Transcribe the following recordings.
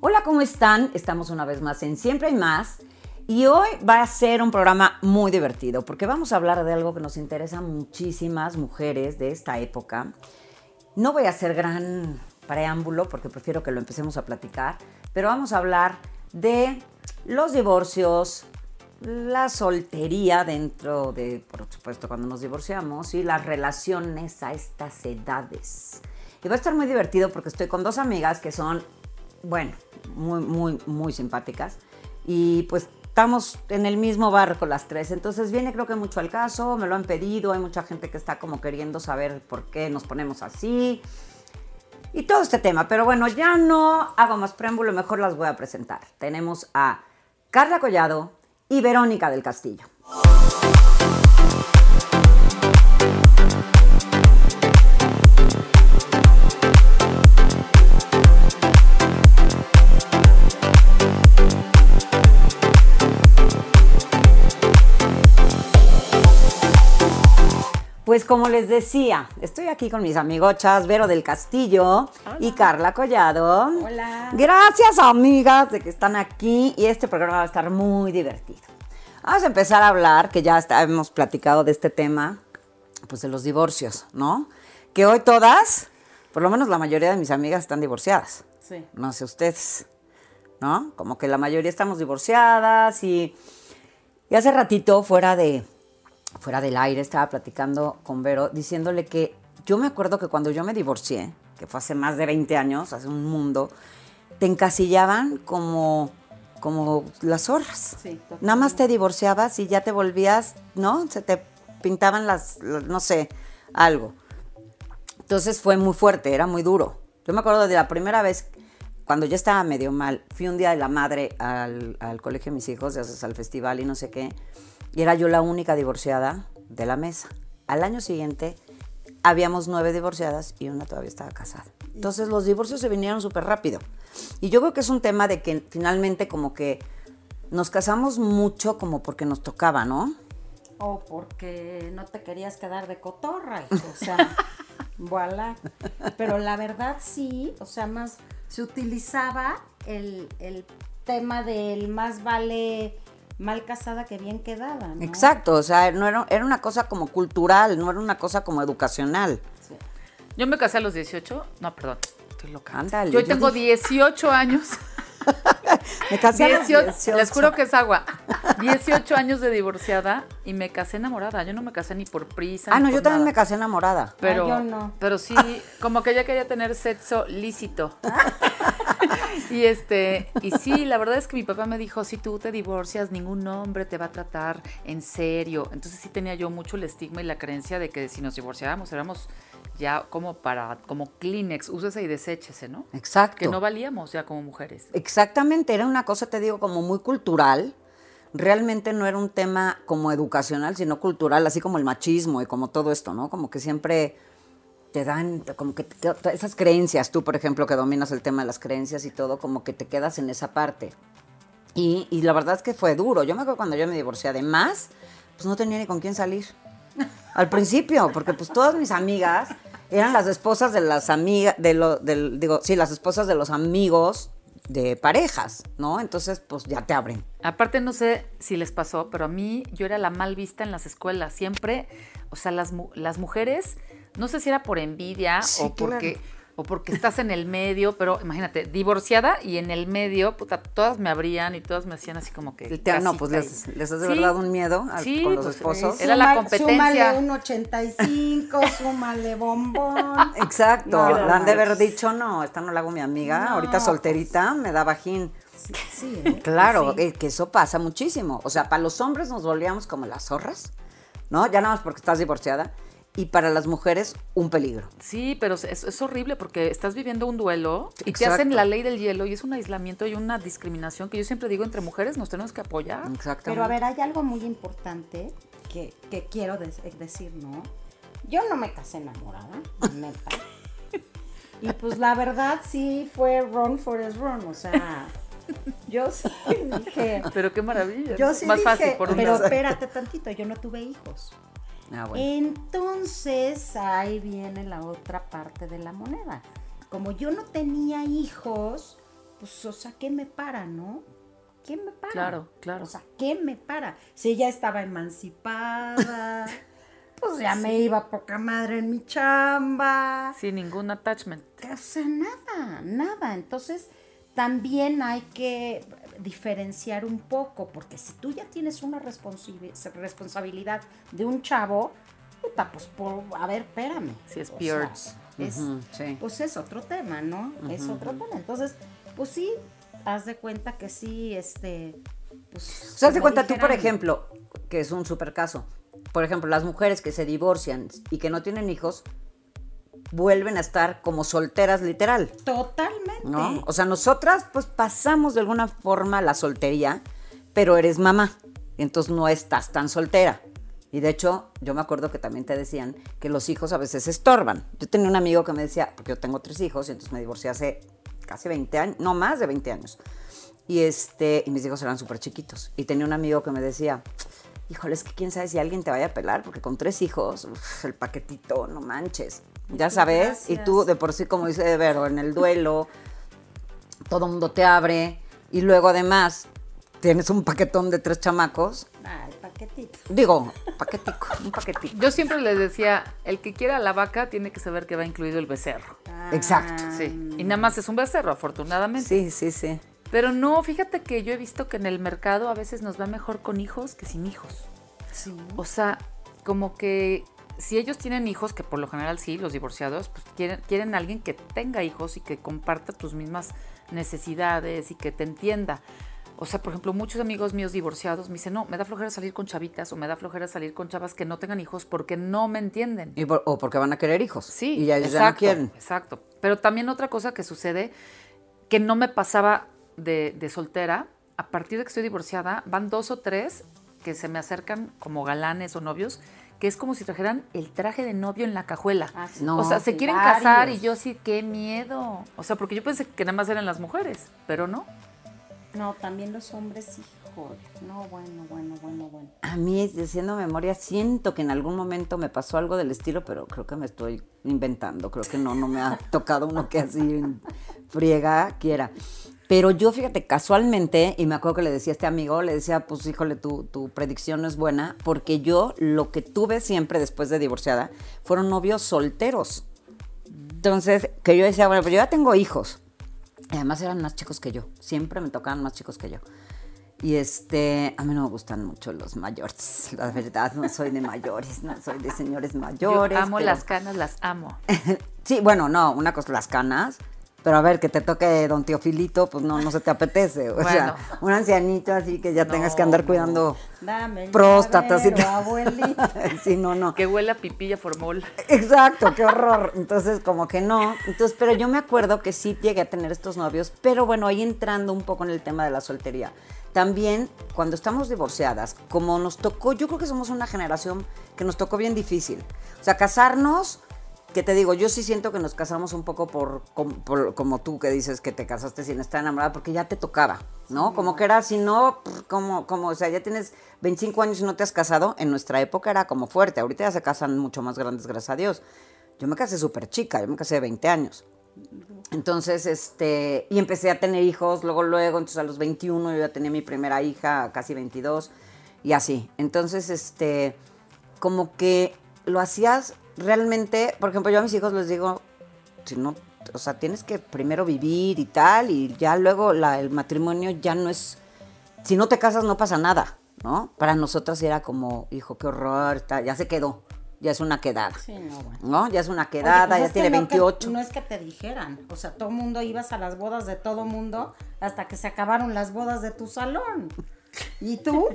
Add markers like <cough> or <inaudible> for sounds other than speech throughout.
Hola, ¿cómo están? Estamos una vez más en Siempre hay más. Y hoy va a ser un programa muy divertido porque vamos a hablar de algo que nos interesa a muchísimas mujeres de esta época. No voy a hacer gran preámbulo porque prefiero que lo empecemos a platicar, pero vamos a hablar de los divorcios, la soltería dentro de, por supuesto, cuando nos divorciamos y las relaciones a estas edades. Y va a estar muy divertido porque estoy con dos amigas que son, bueno, muy, muy, muy simpáticas. Y pues estamos en el mismo barco las tres. Entonces viene creo que mucho al caso, me lo han pedido, hay mucha gente que está como queriendo saber por qué nos ponemos así. Y todo este tema. Pero bueno, ya no hago más preámbulo, mejor las voy a presentar. Tenemos a Carla Collado y Verónica del Castillo. Pues como les decía, estoy aquí con mis amigochas Vero del Castillo y Carla Collado. Hola. Gracias amigas de que están aquí y este programa va a estar muy divertido. Vamos a empezar a hablar, que ya está- hemos platicado de este tema, pues de los divorcios, ¿no? Que hoy todas, por lo menos la mayoría de mis amigas están divorciadas. Sí. No sé ustedes, ¿no? Como que la mayoría estamos divorciadas y, y hace ratito fuera de fuera del aire estaba platicando con Vero diciéndole que yo me acuerdo que cuando yo me divorcié, que fue hace más de 20 años, hace un mundo, te encasillaban como como las zorras. Sí. Nada más te divorciabas y ya te volvías, ¿no? Se te pintaban las, las- no sé, algo. Entonces fue muy fuerte, era muy duro. Yo me acuerdo de la primera vez, cuando yo estaba medio mal, fui un día de la madre al, al colegio de mis hijos, ya sabes, al festival y no sé qué, y era yo la única divorciada de la mesa. Al año siguiente habíamos nueve divorciadas y una todavía estaba casada. Entonces los divorcios se vinieron súper rápido. Y yo creo que es un tema de que finalmente como que nos casamos mucho como porque nos tocaba, ¿no? O porque no te querías quedar de cotorra, o sea, <laughs> voilà. Pero la verdad sí, o sea, más se utilizaba el, el tema del más vale mal casada que bien quedada, ¿no? Exacto, o sea, no era, era una cosa como cultural, no era una cosa como educacional. Sí. Yo me casé a los 18. No, perdón. Estoy loca. Ándale, Yo yo tengo dije- 18 años. <laughs> Me casé a los 18, 18. les juro que es agua. 18 años de divorciada y me casé enamorada. Yo no me casé ni por prisa. Ah, ni no, por yo también nada. me casé enamorada. Pero, Ah, yo no. pero sí, como que ella quería tener sexo lícito. <laughs> y este, y sí, la verdad es que mi papá me dijo, si tú te divorcias, ningún hombre te va a tratar en serio. Entonces sí tenía yo mucho el estigma y la creencia de que si nos divorciáramos éramos ya como para, como Kleenex, úsese y deséchese, ¿no? Exacto. Que no valíamos ya como mujeres. Exactamente, era una cosa, te digo, como muy cultural. Realmente no era un tema como educacional, sino cultural, así como el machismo y como todo esto, ¿no? Como que siempre te dan, como que esas creencias, tú, por ejemplo, que dominas el tema de las creencias y todo, como que te quedas en esa parte. Y, y la verdad es que fue duro. Yo me acuerdo cuando yo me divorcié, además, pues no tenía ni con quién salir. Al principio, porque pues todas mis amigas eran las esposas de las amigas, de lo, del, digo, sí, las esposas de los amigos de parejas, ¿no? Entonces, pues ya te abren. Aparte, no sé si les pasó, pero a mí yo era la mal vista en las escuelas. Siempre, o sea, las, las mujeres, no sé si era por envidia Sí, o, porque, claro. o porque estás en el medio, pero imagínate, divorciada y en el medio, puta, todas me abrían y todas me hacían así como que. Te- no, pues les, has de Sí, verdad un miedo a- sí, con los pues, esposos. Era la competencia. Súmale un 85, <laughs> súmale bombón. Exacto, No, han de haber dicho, no, esta no la hago mi amiga, No, ahorita solterita, me da bajín. Sí, sí, ¿eh? <laughs> Claro, eh, que eso pasa muchísimo. O sea, para los hombres nos volvíamos como las zorras, ¿no? Ya nada más porque estás divorciada. Y para las mujeres, un peligro. Sí, pero es, es horrible porque estás viviendo un duelo y te hacen la ley del hielo y es un aislamiento y una discriminación que yo siempre digo entre mujeres nos tenemos que apoyar. Exactamente. Pero a ver, hay algo muy importante que, que quiero des- eh, decir, ¿no? Yo no me casé enamorada, neta. <laughs> Y pues la verdad sí fue run Forest run, o sea, yo sí <laughs> dije, Pero qué maravilla. yo sí Más dije, fácil por un pero lado. espérate tantito, yo no tuve hijos. Ah, bueno. Entonces ahí viene la otra parte de la moneda. Como yo no tenía hijos, pues, o sea, ¿qué me para, no? ¿Quién me para? Claro, claro. O sea, ¿qué me para? Si ya estaba emancipada, <laughs> pues ya me iba poca madre en mi chamba. Sin ningún attachment. O sea, nada, nada. Entonces, también hay que diferenciar un poco, porque si tú ya tienes una responsabilidad de un chavo, puta, pues, por, a ver, espérame. Sí, es O peor. sea, es, Ujú, sí. pues es otro tema, ¿no? Es otro tema. Entonces, pues sí, haz de cuenta que sí, este, pues... O sea, haz de cuenta tú, por ejemplo, que es un super caso. Por ejemplo, las mujeres que se divorcian y que no tienen hijos vuelven a estar como solteras literal, Totalmente. ¿no? O sea, nosotras pues pasamos de alguna forma la soltería, pero eres mamá, entonces no estás tan soltera. Y de hecho, yo me acuerdo que también te decían que los hijos a veces estorban. Yo tenía un amigo que me decía, porque yo tengo tres hijos y entonces me divorcié hace casi 20 años, no más de 20 años. Y, este, y mis hijos eran súper chiquitos. Y tenía un amigo que me decía, híjole, es que quién sabe si alguien te vaya a pelar, porque con tres hijos, uf, el paquetito, no manches. Ya sabes, y tú de por sí, como dice Vero, en el duelo, todo mundo te abre. Y luego además tienes un paquetón de tres chamacos. Ah, el paquetito. Digo, paquetico, un paquetico. Yo siempre les decía, el que quiera la vaca tiene que saber que va incluido el becerro. Exacto. Ah, Sí. Y nada más es un becerro, afortunadamente. Sí, sí, sí. Pero no, fíjate que yo he visto que en el mercado a veces nos va mejor con hijos que sin hijos. Sí. O sea, como que si ellos tienen hijos, que por lo general sí, los divorciados, pues quieren, quieren a alguien que tenga hijos y que comparta tus mismas necesidades y que te entienda. O sea, por ejemplo, muchos amigos míos divorciados me dicen, no, me da flojera salir con chavitas o me da flojera salir con chavas que no tengan hijos porque no me entienden. Y por- o porque van a querer hijos. Sí, Y ya ya no exacto, quieren. Exacto. Pero también otra cosa que sucede, que no me pasaba de, de soltera, a partir de que estoy divorciada, van dos o tres que se me acercan como galanes o novios, que es como si trajeran el traje de novio en la cajuela. Ah, sí. No. o sea, se quieren casar y yo sí, qué miedo. O sea, porque yo pensé que nada más eran las mujeres, pero no. No, también los hombres, hijo. No, bueno, bueno, bueno, bueno. A mí, diciendo memoria, siento que en algún momento me pasó algo del estilo, pero creo que me estoy inventando. Creo que no, no me ha tocado uno que así friega quiera. Pero yo, fíjate, casualmente, y me acuerdo que le decía a este amigo, le decía, pues híjole, tu, tu predicción no es buena, porque yo lo que tuve siempre después de divorciada fueron novios solteros. Entonces, que yo decía, bueno, pero yo ya tengo hijos. Y además eran más chicos que yo. Siempre me tocaban más chicos que yo. Y este, a mí no me gustan mucho los mayores. <laughs> La verdad, no soy de mayores, no soy de señores mayores. yo amo pero- las canas, las amo. <laughs> Sí, bueno, no, una cosa las canas. Pero a ver, que te toque don Teofilito, pues no, no se te apetece. O sea, Bueno. un ancianito así que ya tengas que andar No, cuidando Dame el próstatas y llavero, tal. abuelita. <laughs> sí, no, no. Que huele a pipilla formol. Exacto, qué horror. Entonces, como que no. Entonces, pero yo me acuerdo que sí llegué a tener estos novios, pero bueno, ahí entrando un poco en el tema de la soltería. También, cuando estamos divorciadas, como nos tocó, yo creo que somos una generación que nos tocó bien difícil. O sea, casarnos, que te digo, yo sí siento que nos casamos un poco por, com- por- como tú que dices que te casaste sin estar enamorada, porque ya te tocaba, ¿no? Como que era, si no, como, como, o sea, ya tienes 25 años y no te has casado, en nuestra época era como fuerte, ahorita ya se casan mucho más grandes, gracias a Dios. Yo me casé súper chica, yo me casé de 20 años. Entonces, este, y empecé a tener hijos, luego, luego, entonces a los 21 yo ya tenía mi primera hija, casi 22, y así. Entonces, este, como que lo hacías realmente, por ejemplo, yo a mis hijos les digo, si no, o sea, tienes que primero vivir y tal, y ya luego la- el matrimonio ya no es, si no te casas no pasa nada, ¿no? Para nosotras era como, hijo, qué horror, tal, ya se quedó, ya es una quedada, Sí, no, bueno. ¿no? Ya es una Oye, quedada, pues ya es que tiene que- 28. no es que te dijeran, o sea, todo mundo ibas a las bodas de todo mundo hasta que se acabaron las bodas de tu salón. ¿Y tú?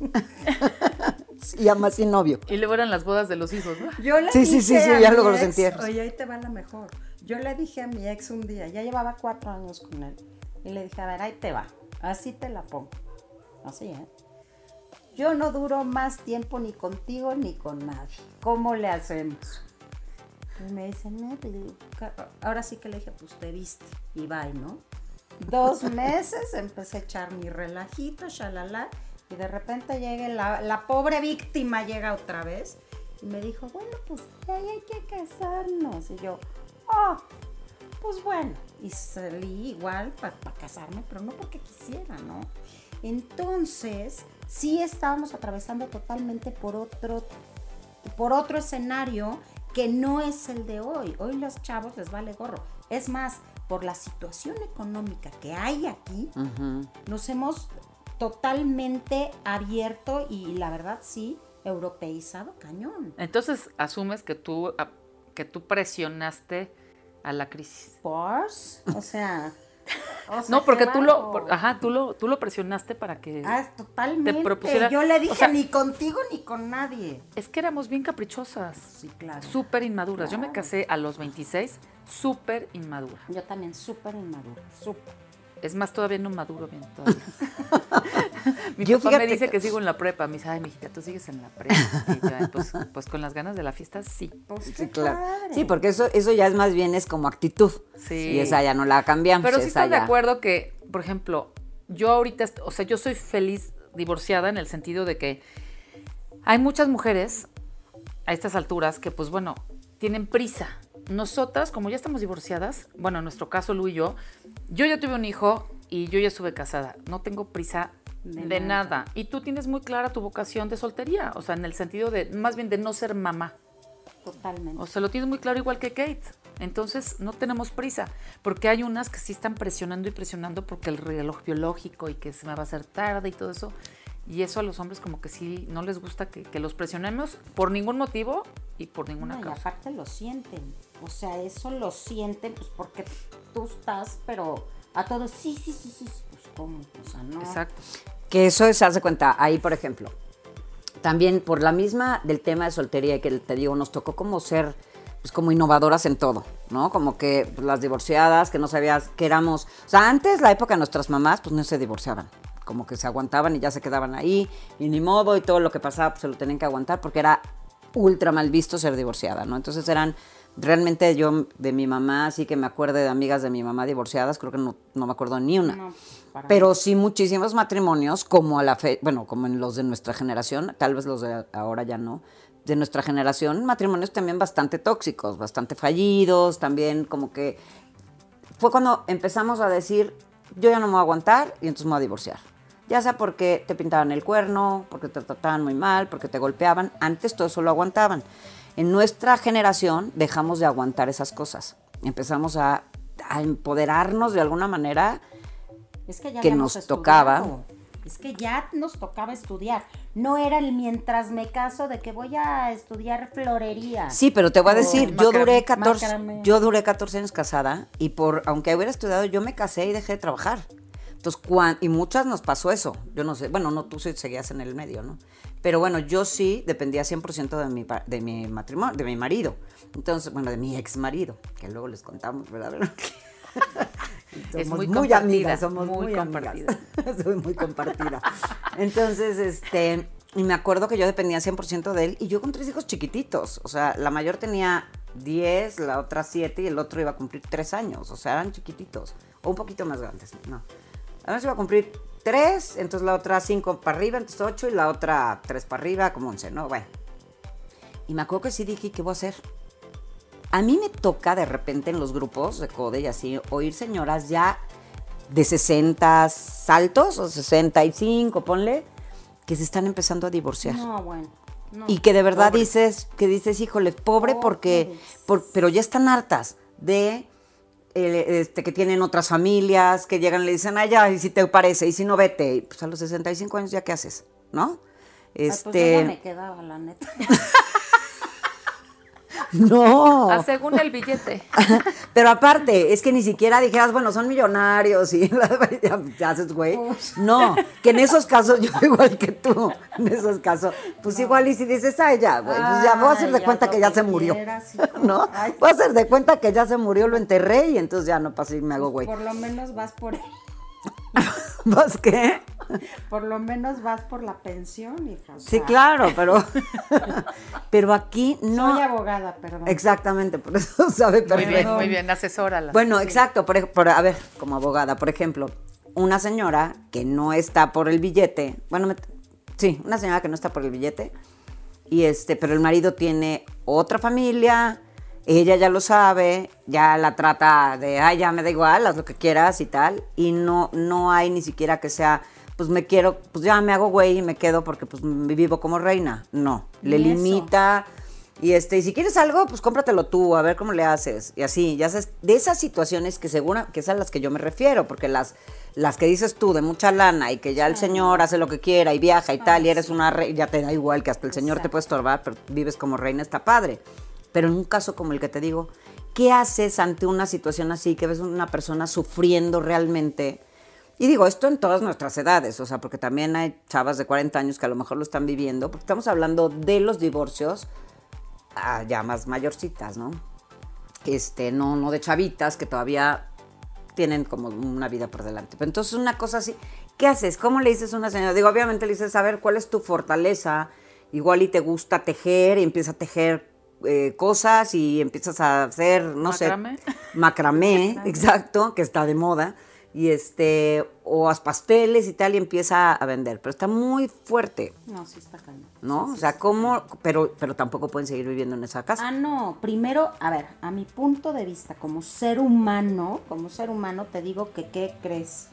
<laughs> Y además sin novio. Y luego eran las bodas de los hijos, ¿no? Yo le Sí, sí, sí, dije sí, a ya luego los entierros. Oye, ahí te va la mejor. Yo le dije a mi ex un día, ya llevaba cuatro años con él, y le dije, a ver, ahí te va, así te la pongo. Así, ¿eh? Yo no duro más tiempo ni contigo ni con nadie. ¿Cómo le hacemos? Y me dice, no, pues, le digo, "Ca- ahora sí que le dije, pues te viste y bye, ¿no? Dos <laughs> meses empecé a echar mi relajito, shalala, y de repente llega la, la pobre víctima, llega otra vez y me dijo, bueno, pues ya hay que casarnos. Y yo, oh, pues bueno. y salí igual para casarme, pero no porque quisiera, ¿no? Entonces, sí estábamos atravesando totalmente por otro, por otro escenario que no es el de hoy. Hoy los chavos les vale gorro. Es más, por la situación económica que hay aquí, nos hemos totalmente abierto y la verdad sí, europeizado cañón. Entonces, asumes que tú, que tú presionaste a la crisis. ¿Por? <laughs> O sea... no, porque tú lo, ajá, tú lo, tú lo presionaste para que ah, totalmente. propusiera. Yo le dije ni contigo ni con nadie. Es que éramos bien caprichosas. Sí, claro. Súper inmaduras. Yo me casé a los 26, súper inmadura. Yo también súper inmadura, súper. Es más, todavía no maduro bien todavía. <laughs> Mi Yo papá me dice que... sigo en la prepa. Me dice, ay, mijita, tú sigues en la prepa. Y pues, pues, con las ganas de la fiesta, sí. Pues sí, claro. Sí, porque eso, eso ya es más bien es como actitud. Sí. Y esa ya no la cambiamos. Pero sí estás de acuerdo que, por ejemplo, yo ahorita, o sea, yo soy feliz divorciada en el sentido de que hay muchas mujeres a estas alturas que, pues bueno, tienen prisa nosotras, como ya estamos divorciadas, bueno, en nuestro caso, Lu y yo, yo ya tuve un hijo y yo ya estuve casada. No tengo prisa de, nada. Y tú tienes muy clara tu vocación de soltería, o sea, en el sentido de, más bien de no ser mamá. Totalmente. O sea, lo tienes muy claro igual que Kate. Entonces, no tenemos prisa, porque hay unas que sí están presionando y presionando porque el reloj biológico y que se me va a hacer tarde y todo eso. Y eso a los hombres como que sí no les gusta que, los presionemos por ningún motivo y por ninguna no, Y aparte lo sienten. O sea, eso lo sienten pues porque tú estás, pero a todos, sí, sí, sí, sí, pues cómo, o sea, no. Exacto. Que eso se hace cuenta, ahí por ejemplo, también por la misma del tema de soltería que te digo, nos tocó como ser pues como innovadoras en todo, ¿no? Como que las divorciadas, que no sabías que éramos, o sea, antes la época de nuestras mamás pues no se divorciaban, como que se aguantaban y ya se quedaban ahí, y ni modo, y todo lo que pasaba pues se lo tenían que aguantar porque era ultra mal visto ser divorciada, ¿no? Entonces eran, realmente yo de mi mamá, sí que me acuerdo de amigas de mi mamá divorciadas, creo que no, me acuerdo ni una. Pero sí muchísimos matrimonios, como a la fe, bueno, como en los de nuestra generación, tal vez los de ahora ya no, de nuestra generación, matrimonios también bastante tóxicos, bastante fallidos, también como que fue cuando empezamos a decir, yo ya no me voy a aguantar y entonces me voy a divorciar ya sea porque te pintaban el cuerno, porque te trataban muy mal, porque te golpeaban, antes todo eso lo aguantaban. En nuestra generación dejamos de aguantar esas cosas, empezamos a, empoderarnos de alguna manera es que, ya que nos tocaba. Es que ya nos tocaba estudiar. No era el mientras me caso de que voy a estudiar florería. Sí, pero te voy a decir, yo duré 14, yo duré 14 años casada y por aunque hubiera estudiado, yo me casé y dejé de trabajar. Entonces, y muchas nos pasó eso. Yo no sé, bueno, no, tú seguías en el medio, ¿no? Pero bueno, yo sí dependía 100% de mi, de mi matrimonio, de mi marido. Entonces, bueno, de mi ex marido, que luego les contamos, ¿verdad? <laughs> es muy, muy amigas, somos muy, muy compartida. <laughs> Soy muy compartida. Entonces, este, y me acuerdo que yo dependía 100% de él y yo con tres hijos chiquititos. O sea, la mayor tenía 10, la otra 7 y el otro iba a cumplir 3 años. O sea, eran chiquititos. O un poquito más grandes, no. Se iba a cumplir tres, entonces la otra cinco para arriba, entonces ocho, y la otra tres para arriba, como once, ¿no? Bueno. Y me acuerdo que sí dije, ¿qué voy a hacer? A mí me toca de repente en los grupos de code y así oír señoras ya de 60 saltos o 65, ponle, que se están empezando a divorciar. No, bueno. y que de verdad dices, que dices, híjole, pobre porque, pero ya están hartas de este, que tienen otras familias, que llegan y le dicen, ay, ya, y si te parece, y si no, vete. Pues a los 65 años, ¿ya qué haces? ¿No? Este... pues ya me quedaba, la neta. <laughs> <laughs> No. A según el billete. <laughs> Pero aparte, es que ni siquiera dijeras, bueno, son millonarios y <laughs> ya, haces, güey. No, que en esos casos, yo igual que tú, en esos casos, pues igual y si dices, ay, ya, güey, pues ya voy a hacer de cuenta que ya se murió. ¿No? Voy a hacer de cuenta que ya se murió, lo enterré y entonces ya no pasa y me hago, güey. Por lo menos vas por <laughs> ¿Vas qué? Por lo menos vas por la pensión, hija. sí, claro, pero, <laughs> pero aquí no. Soy abogada, perdón. Exactamente, por eso <laughs> sabe perfecto. Muy bien, muy bien, asesórala. Bueno, exacto, por, a ver, como abogada, por ejemplo, una señora que no está por el billete, bueno, sí, una señora que no está por el billete, y este, pero el marido tiene otra familia, ella ya lo sabe, ya la trata de, ay, ya me da igual, haz lo que quieras y tal, y no, no hay ni siquiera que sea, pues me quiero, pues ya me hago güey y me quedo porque pues me vivo como reina. No, le eso. limita. Y este, y si quieres algo, pues cómpratelo tú, a ver cómo le haces. Y así, ya sabes, de esas situaciones que segura, que es a las que yo me refiero, porque las, las que dices tú de mucha lana y que ya el señor hace lo que quiera y viaja y tal, y eres una reina, ya te da igual que hasta el señor te puede estorbar, pero vives como reina, está padre. Pero en un caso como el que te digo, ¿qué haces ante una situación así, que ves una persona sufriendo realmente? Y digo, esto en todas nuestras edades, o sea, porque también hay chavas de 40 años que a lo mejor lo están viviendo, porque estamos hablando de los divorcios a ya más mayorcitas, ¿no? Este, no, no de chavitas que todavía tienen como una vida por delante. Pero entonces una cosa así, ¿qué haces? ¿Cómo le dices a una señora? Digo, obviamente le dices, a ver, ¿cuál es tu fortaleza? Igual y te gusta tejer y empieza a tejer eh, cosas y empiezas a hacer, no Macramé. sé, <laughs> macramé, exacto, que está de moda. Y este, o haz pasteles y tal, y empieza a vender. Pero está muy fuerte, No, sí está cañón. ¿no? O sea, ¿cómo? Pero, pero tampoco pueden seguir viviendo en esa casa. Ah, no. Primero, a ver, a mi punto de vista, como ser humano, como ser humano, te digo que, ¿qué crees?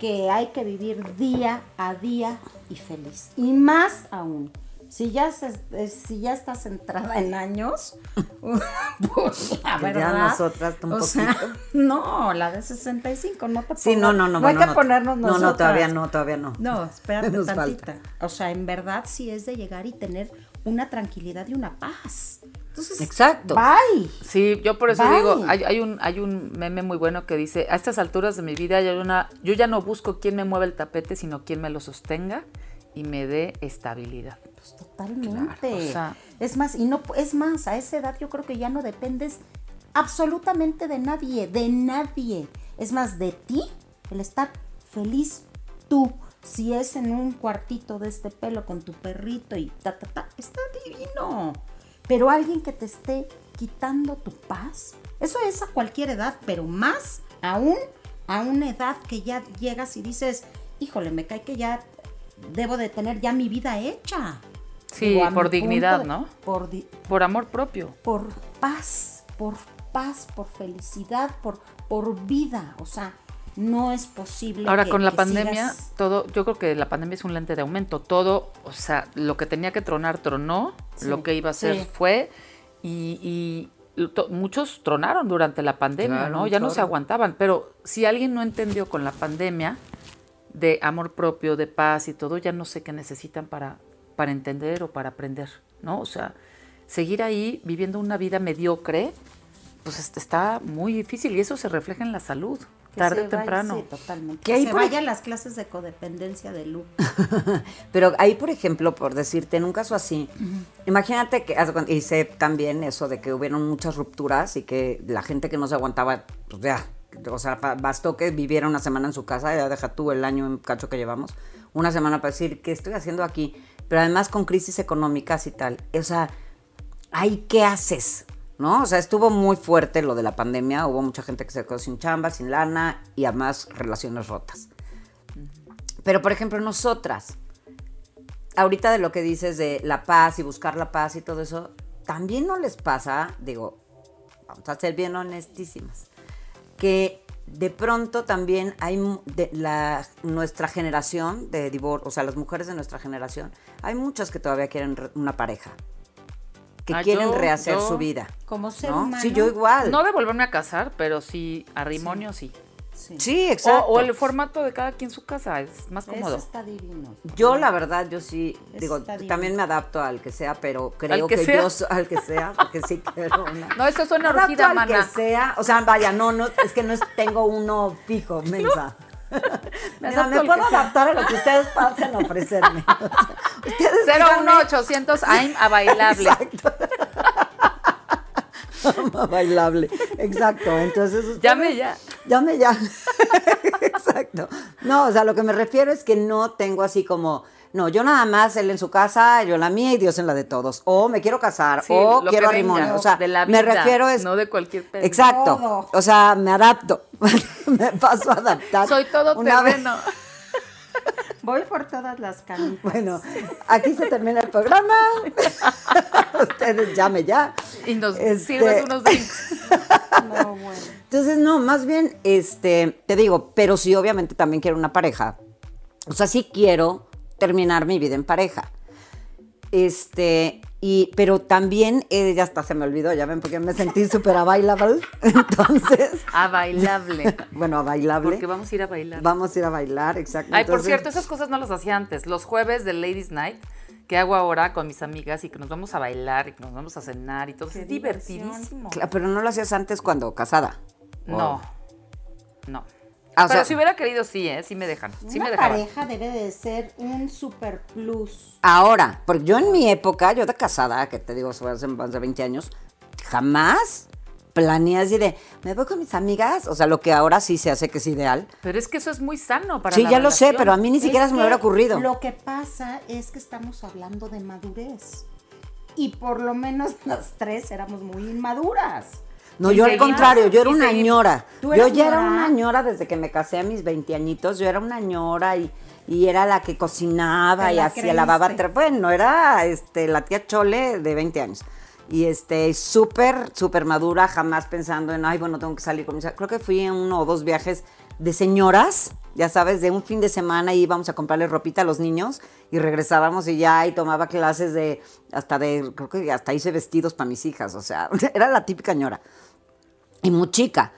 Que hay que vivir día a día y feliz. Y más aún, si ya, se- eh, si ya estás centrada en años, <laughs> pues la Que ya verdad. nosotras un o sea, <laughs> no, la de 65, no te Sí, no, pongas- no, no. No hay bueno, que no. ponernos No, nosotras. no, todavía no, todavía no. No, espérate <laughs> Nos tantita. falta. O sea, en verdad sí es de llegar y tener una tranquilidad y una paz. Entonces, Exacto. Bye. Sí, yo por eso Bye. digo, hay, hay un, hay un meme muy bueno que dice, a estas alturas de mi vida hay una, yo ya no busco quién me mueva el tapete, sino quién me lo sostenga y me dé estabilidad. Pues totalmente. Claro, o sea- es más, y no es más, a esa edad yo creo que ya no dependes absolutamente de nadie, de nadie. Es más, de ti, el estar feliz tú. Si es en un cuartito de este pelo con tu perrito y ta, ta, ta, está divino. Pero alguien que te esté quitando tu paz, eso es a cualquier edad, pero más aún a una edad que ya llegas y dices, híjole, me cae que ya debo de tener ya mi vida hecha. Sí, Digo, por dignidad, de- ¿no? Por, di- Por amor propio. por paz, por paz, por felicidad, por, por vida. O sea, no es posible. Ahora que- con la que pandemia, sigas- todo, yo creo que la pandemia es un lente de aumento. Todo, o sea, lo que tenía que tronar, tronó, Sí, lo que iba a ser sí. fue, y, y lo- to- muchos tronaron durante la pandemia, Claro, ¿no? Ya no se aguantaban. Pero si alguien no entendió con la pandemia de amor propio, de paz y todo, ya no sé qué necesitan para, para entender o para aprender, ¿no? O sea, seguir ahí viviendo una vida mediocre, pues est- está muy difícil y eso se refleja en la salud, que tarde o vaya- temprano. sí, totalmente. Que Que ahí se por vayan las clases de codependencia de Lu. <laughs> Pero ahí, por ejemplo, por decirte, en un caso así, imagínate que, sé también eso de que hubieron muchas rupturas y que la gente que no se aguantaba, pues ya, o sea, bastó que viviera una semana en su casa, ya deja tú el año en cacho que llevamos, una semana para decir, ¿qué estoy haciendo aquí? Pero además con crisis económicas y tal, o sea, ¿ahí qué haces? ¿No? O sea, estuvo muy fuerte lo de la pandemia, hubo mucha gente que se quedó sin chamba, sin lana y además relaciones rotas. Pero, por ejemplo, nosotras, ahorita de lo que dices de la paz y buscar la paz y todo eso, también no les pasa, digo, vamos a ser bien honestísimas, que de pronto también hay de la, nuestra generación de divorcio, o sea, las mujeres de nuestra generación, hay muchas que todavía quieren re- una pareja, que Ah, quieren yo- rehacer yo- su vida. Como ser ¿no? humano. Sí, yo igual. No de volverme a casar, pero sí a rimonio sí. Sí. exacto. o el formato de cada quien su casa es más Eso cómodo. está divino. Yo la verdad, yo sí, Eso digo, también me adapto al que sea, pero creo que que, yo al que sea, porque sí <laughs> quiero una. No, eso suena adapto urgida, al mana. que sea, o sea, vaya, no, no, es que no es- tengo uno fijo, <laughs> mensa. <laughs> Me Mira, me puedo sea. adaptar a lo que ustedes pasen a ofrecerme. O sea, ustedes díganme- 01800 AIM a bailable. Exacto. Bailable. Exacto. Entonces. ustedes- Llame ya. Llame ya. <laughs> Exacto. No, o sea, lo que me refiero es que no tengo así como. No, yo nada más, él en su casa, yo en la mía y Dios en la de todos. O me quiero casar, Sí, o quiero arrimones. O sea, de la me vida, refiero es. no de cualquier pedo. Exacto. O sea, me adapto. <laughs> me paso a adaptar. Soy todo Una vez- terreno. Voy por todas las camitas. Bueno, aquí se termina el programa. <laughs> Ustedes llame ya. Y nos Este- sirves unos drinks. <laughs> No, bueno. Entonces, no, más bien, este, te digo, pero sí, obviamente también quiero una pareja. O sea, sí quiero terminar mi vida en pareja. Este, y, pero también, eh, ya hasta se me olvidó, ya ven, porque me sentí súper available. <laughs> Entonces, A bailable. <laughs> bueno, a bailable. Porque vamos a ir a bailar. Vamos a ir a bailar, exacto. Ay, por cierto, esas cosas no las hacía antes. Los jueves de Ladies Night, que hago ahora con mis amigas y que nos vamos a bailar y que nos vamos a cenar y todo. Qué es divertidísimo. Claro, pero no lo hacías antes cuando casada. No. No. Ah, o Pero sea- si hubiera querido, sí, ¿eh? Sí me dejan. Sí Una pareja debe de ser un super plus. Ahora, porque yo en mi época, yo de casada, que te digo, fue hace más de 20 años, jamás planeé así de, me voy con mis amigas, o sea, lo que ahora sí se hace que es ideal. Pero es que eso es muy sano para Sí, la ya lo sé, pero a mí ni siquiera Es se me hubiera ocurrido. Lo que pasa es que estamos hablando de madurez. Y por lo menos <laughs> las tres éramos muy inmaduras. No, yo al contrario, yo era una ñora. ¿Tú Yo ya era una ñora desde que me casé a mis 20 añitos, yo era una ñora y, y era la que cocinaba y hacía lavaba, bueno, era este la tía Chole de 20 años. Y este, súper, súper madura, jamás pensando en, ay, bueno, tengo que salir con mis... Creo que fui en uno o dos viajes de señoras, ya sabes, de un fin de semana y íbamos a comprarle ropita a los niños y regresábamos y ya, y tomaba clases de, hasta de, creo que hasta hice vestidos para mis hijas, o sea, <laughs> era la típica ñora y muy chica.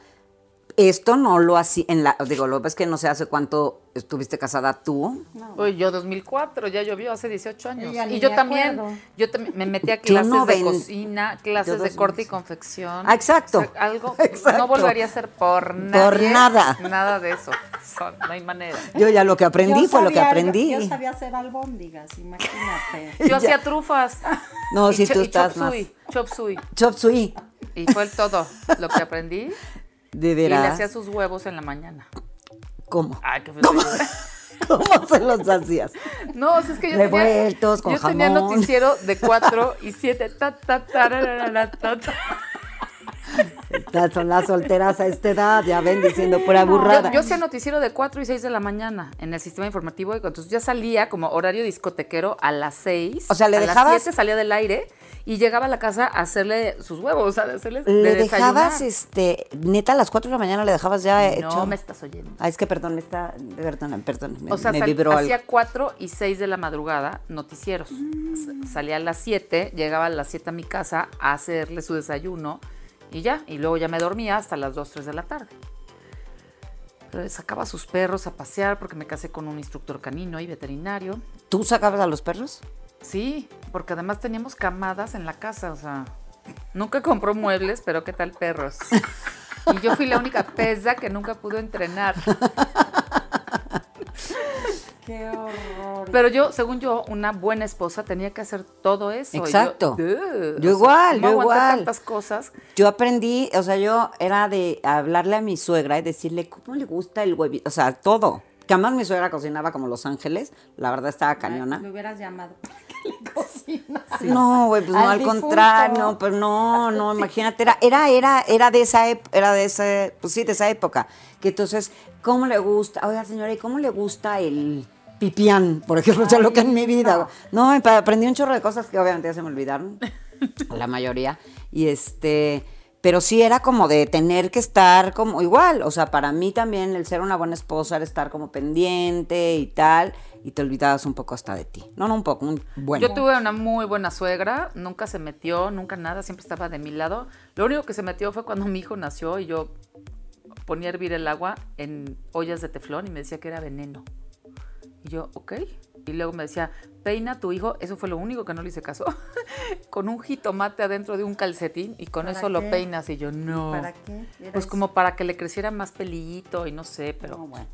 Esto no lo hacía, en la, digo, lo ves que no sé hace cuánto estuviste casada tú. Uy, yo 200004, ya llovió hace 18 años. Y yo también, acuerdo. yo también me metí a clases de cocina, clases de 2000. corte y confección. Ah, exacto. O sea, algo <laughs> Exacto. no volvería a hacer por nadie. nada. Nada de eso. Son- no hay manera. Yo ya lo que aprendí Yo fue lo que aprendí. Yo sabía hacer albóndigas, imagínate. Yo <laughs> hacía trufas. No, Y si tú y estás chop más. suey, chop suey. Chop suey, Y fue el todo lo que aprendí. de Y le veras. hacía sus huevos en la mañana. ¿Cómo? Ay, qué feo. ¿Cómo <laughs> se los hacías? No, o sea, es que yo Revueltos, con tenía, yo tenía noticiero de 4 <laughs> y 7. Ta, ta, tararara, ta, ta. Estas son las solteras a esta edad, ya ven, diciendo pura burrada. Yo, yo hacía noticiero de 4 y 6 de la mañana en el sistema informativo. Entonces ya salía como horario discotequero a las 6. O sea, ¿le a dejabas- las 7 salía del aire y llegaba a la casa a hacerle sus huevos, o sea, de hacerles ¿Le de dejabas, este, neta, a las 4 de la mañana le dejabas ya hecho? No me estás oyendo. Ah, es que perdón, me está, perdón, perdón, me, O sea, me vibró algo. hacía 4 y 6 de la madrugada noticieros. S- Salía a las 7, llegaba a las 7 a mi casa a hacerle su desayuno y ya. Y luego ya me dormía hasta las 2, 3 de la tarde. Pero sacaba a sus perros a pasear porque me casé con un instructor canino y veterinario. ¿Tú sacabas a los perros? Sí, porque además teníamos camadas en la casa, o sea, nunca compró muebles, pero qué tal perros. Y yo fui la única pesa que nunca pudo entrenar. Qué horror. Pero yo, según yo, una buena esposa tenía que hacer todo eso. Y Exacto. Yo, Yo "Ugh", o sea, igual, ¿cómo yo igual. tantas cosas. Yo aprendí, o sea, yo era de hablarle a mi suegra y decirle cómo le gusta el huevito, o sea, todo. Que además mi suegra cocinaba como Los Ángeles, la verdad estaba cañona. Me hubieras llamado. <laughs> ¿Qué le cocinas? No, güey, pues no, Al difunto. contrario, no, pues no, no, imagínate, era, era, era, era de esa, ep- era de ese, pues sí, de esa época. Que entonces, ¿cómo le gusta? Oiga, señora, ¿y cómo le gusta el pipián? Por ejemplo, o sea, lo que en mi vida. No, aprendí un chorro de cosas que obviamente ya se me olvidaron, la mayoría. Y este, pero sí era como de tener que estar como igual, o sea, para mí también el ser una buena esposa era estar como pendiente y tal, y te olvidabas un poco hasta de ti. No, no un poco, un bueno. Yo tuve una muy buena suegra, nunca se metió, nunca nada, siempre estaba de mi lado. Lo único que se metió fue cuando <laughs> mi hijo nació y yo ponía a hervir el agua en ollas de teflón y me decía que era veneno. Y yo, ok. Y luego me decía, peina a tu hijo, eso fue lo único que no le hice caso, <laughs> con un jitomate adentro de un calcetín y con ¿Para eso lo peinas. Y yo, no. ¿Para qué? Pues eso. como para que le creciera más pelito y no sé, pero No, bueno.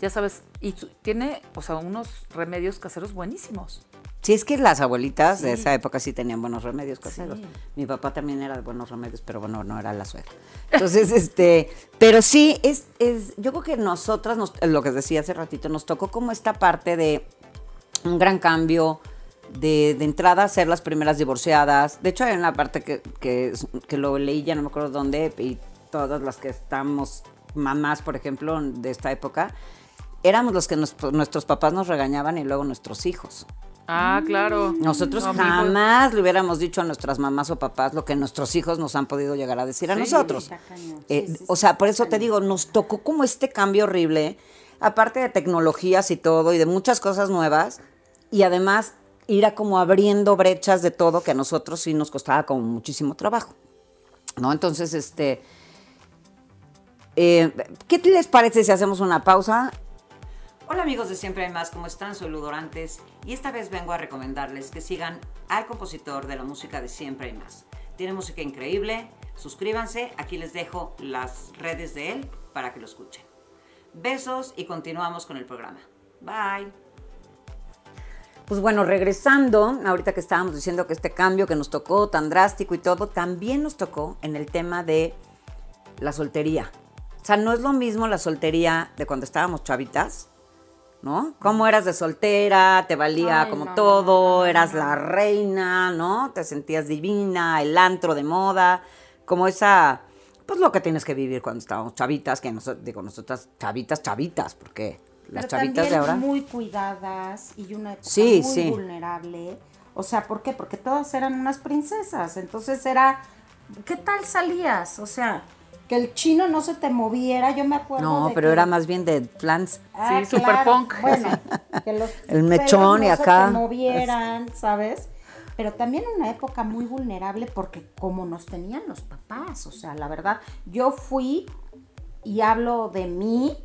ya sabes, y tiene, o sea, unos remedios caseros buenísimos. Sí, es que las abuelitas de esa época sí tenían buenos remedios caseros. Sí. Mi papá también era de buenos remedios, pero bueno, no era la suegra. Entonces, <laughs> este, pero sí, es, es, yo creo que nosotras, nos- lo que decía hace ratito, nos tocó como esta parte de un gran cambio de, de entrada ser las primeras divorciadas. De hecho, hay una parte que, que, lo leí, ya no me acuerdo dónde, y todas las que estamos, mamás, por ejemplo, de esta época, éramos los que nos- nuestros papás nos regañaban y luego nuestros hijos. Ah, claro. Nosotros No, jamás le hubiéramos dicho a nuestras mamás o papás lo que nuestros hijos nos han podido llegar a decir a nosotros. Eh, Sí, sí, o sea, por eso te digo, nos tocó como este cambio horrible, aparte de tecnologías y todo, y de muchas cosas nuevas, y además ir a como abriendo brechas de todo que a nosotros sí nos costaba como muchísimo trabajo. ¿No? Entonces, este. eh, ¿Qué les parece si hacemos una pausa? Hola amigos de Siempre hay más, ¿cómo están? Soy Ludorantes y esta vez vengo a recomendarles que sigan al compositor de la música de Siempre hay más. Tiene música increíble, suscríbanse, aquí les dejo las redes de él para que lo escuchen. Besos y continuamos con el programa. Bye. Pues bueno, regresando, ahorita que estábamos diciendo que este cambio que nos tocó tan drástico y todo, también nos tocó en el tema de la soltería. O sea, no es lo mismo la soltería de cuando estábamos chavitas, ¿no? ¿Cómo eras de soltera? Te valía Ay, como no, todo, no, no, eras la reina, ¿no? Te sentías divina, el antro de moda, como esa, pues lo que tienes que vivir cuando estábamos chavitas, que nosotros, digo, nosotras chavitas, chavitas, porque las Pero chavitas también de ahora... muy cuidadas y una época Sí, muy sí. vulnerable. O sea, ¿por qué? Porque todas eran unas princesas. Entonces era, ¿qué tal salías? O sea, que el chino no se te moviera. Yo me acuerdo. No, de pero que- era más bien de flans. Ah, Sí, super punk. Bueno, <laughs> que los El mechón pelos y acá. se te movieran, ¿sabes? Pero también una época muy vulnerable porque como nos tenían los papás, o sea, la verdad, yo fui y hablo de mí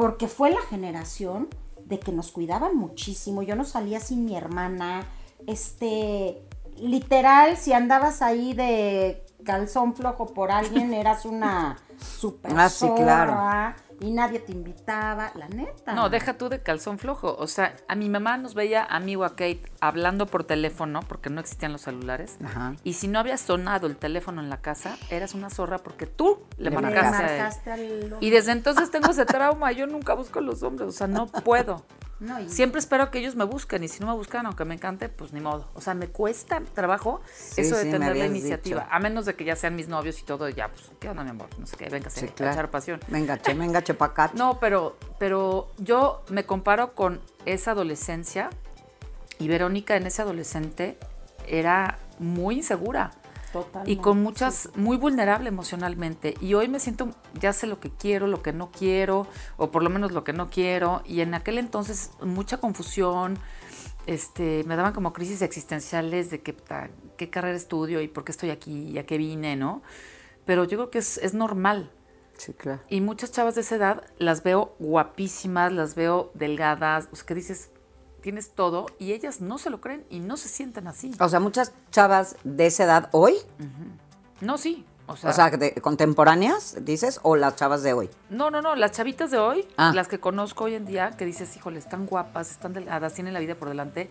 porque fue la generación de que nos cuidaban muchísimo. Yo no salía sin mi hermana, este, literal, si andabas ahí de calzón flojo por alguien, eras una super Ah, sí, claro. Y nadie te invitaba, la neta. No, deja tú de calzón flojo. O sea, a mi mamá nos veía a mí o a Kate hablando por teléfono, porque no existían los celulares. Ajá. Y si no había sonado el teléfono en la casa, eras una zorra porque tú le, Le marcaste, a él. marcaste al Y desde entonces tengo ese trauma. Yo nunca busco a los hombres. O sea, no puedo. <laughs> No, y- Siempre espero que ellos me busquen. Y si no me buscan, aunque me encante, pues ni modo. O sea, me cuesta trabajo Sí, eso de sí, me tener la iniciativa. dicho. A menos de que ya sean mis novios y todo. y Ya, pues, ¿qué onda, mi amor? No sé qué, véngase Sí, a claro. echar pasión. Venga, che, venga, che, <laughs> No, pero, pero yo me comparo con esa adolescencia y Verónica en ese adolescente era muy insegura y con muchas, muy vulnerable emocionalmente. Y hoy me siento, ya sé lo que quiero, lo que no quiero, o por lo menos lo que no quiero. Y en aquel entonces mucha confusión, este, me daban como crisis existenciales de qué, ta- qué carrera estudio y por qué estoy aquí y a qué vine, ¿no? Pero yo creo que es, es normal. Sí, claro. Y muchas chavas de esa edad las veo guapísimas, las veo delgadas, o sea, que dices, tienes todo, y ellas no se lo creen y no se sienten así. O sea, muchas chavas de esa edad hoy, No, sí. O sea, o sea, de- contemporáneas, dices, o las chavas de hoy. no, no, no, las chavitas de hoy, Ah. las que conozco hoy en día, que dices, híjole, están guapas, están delgadas, tienen la vida por delante,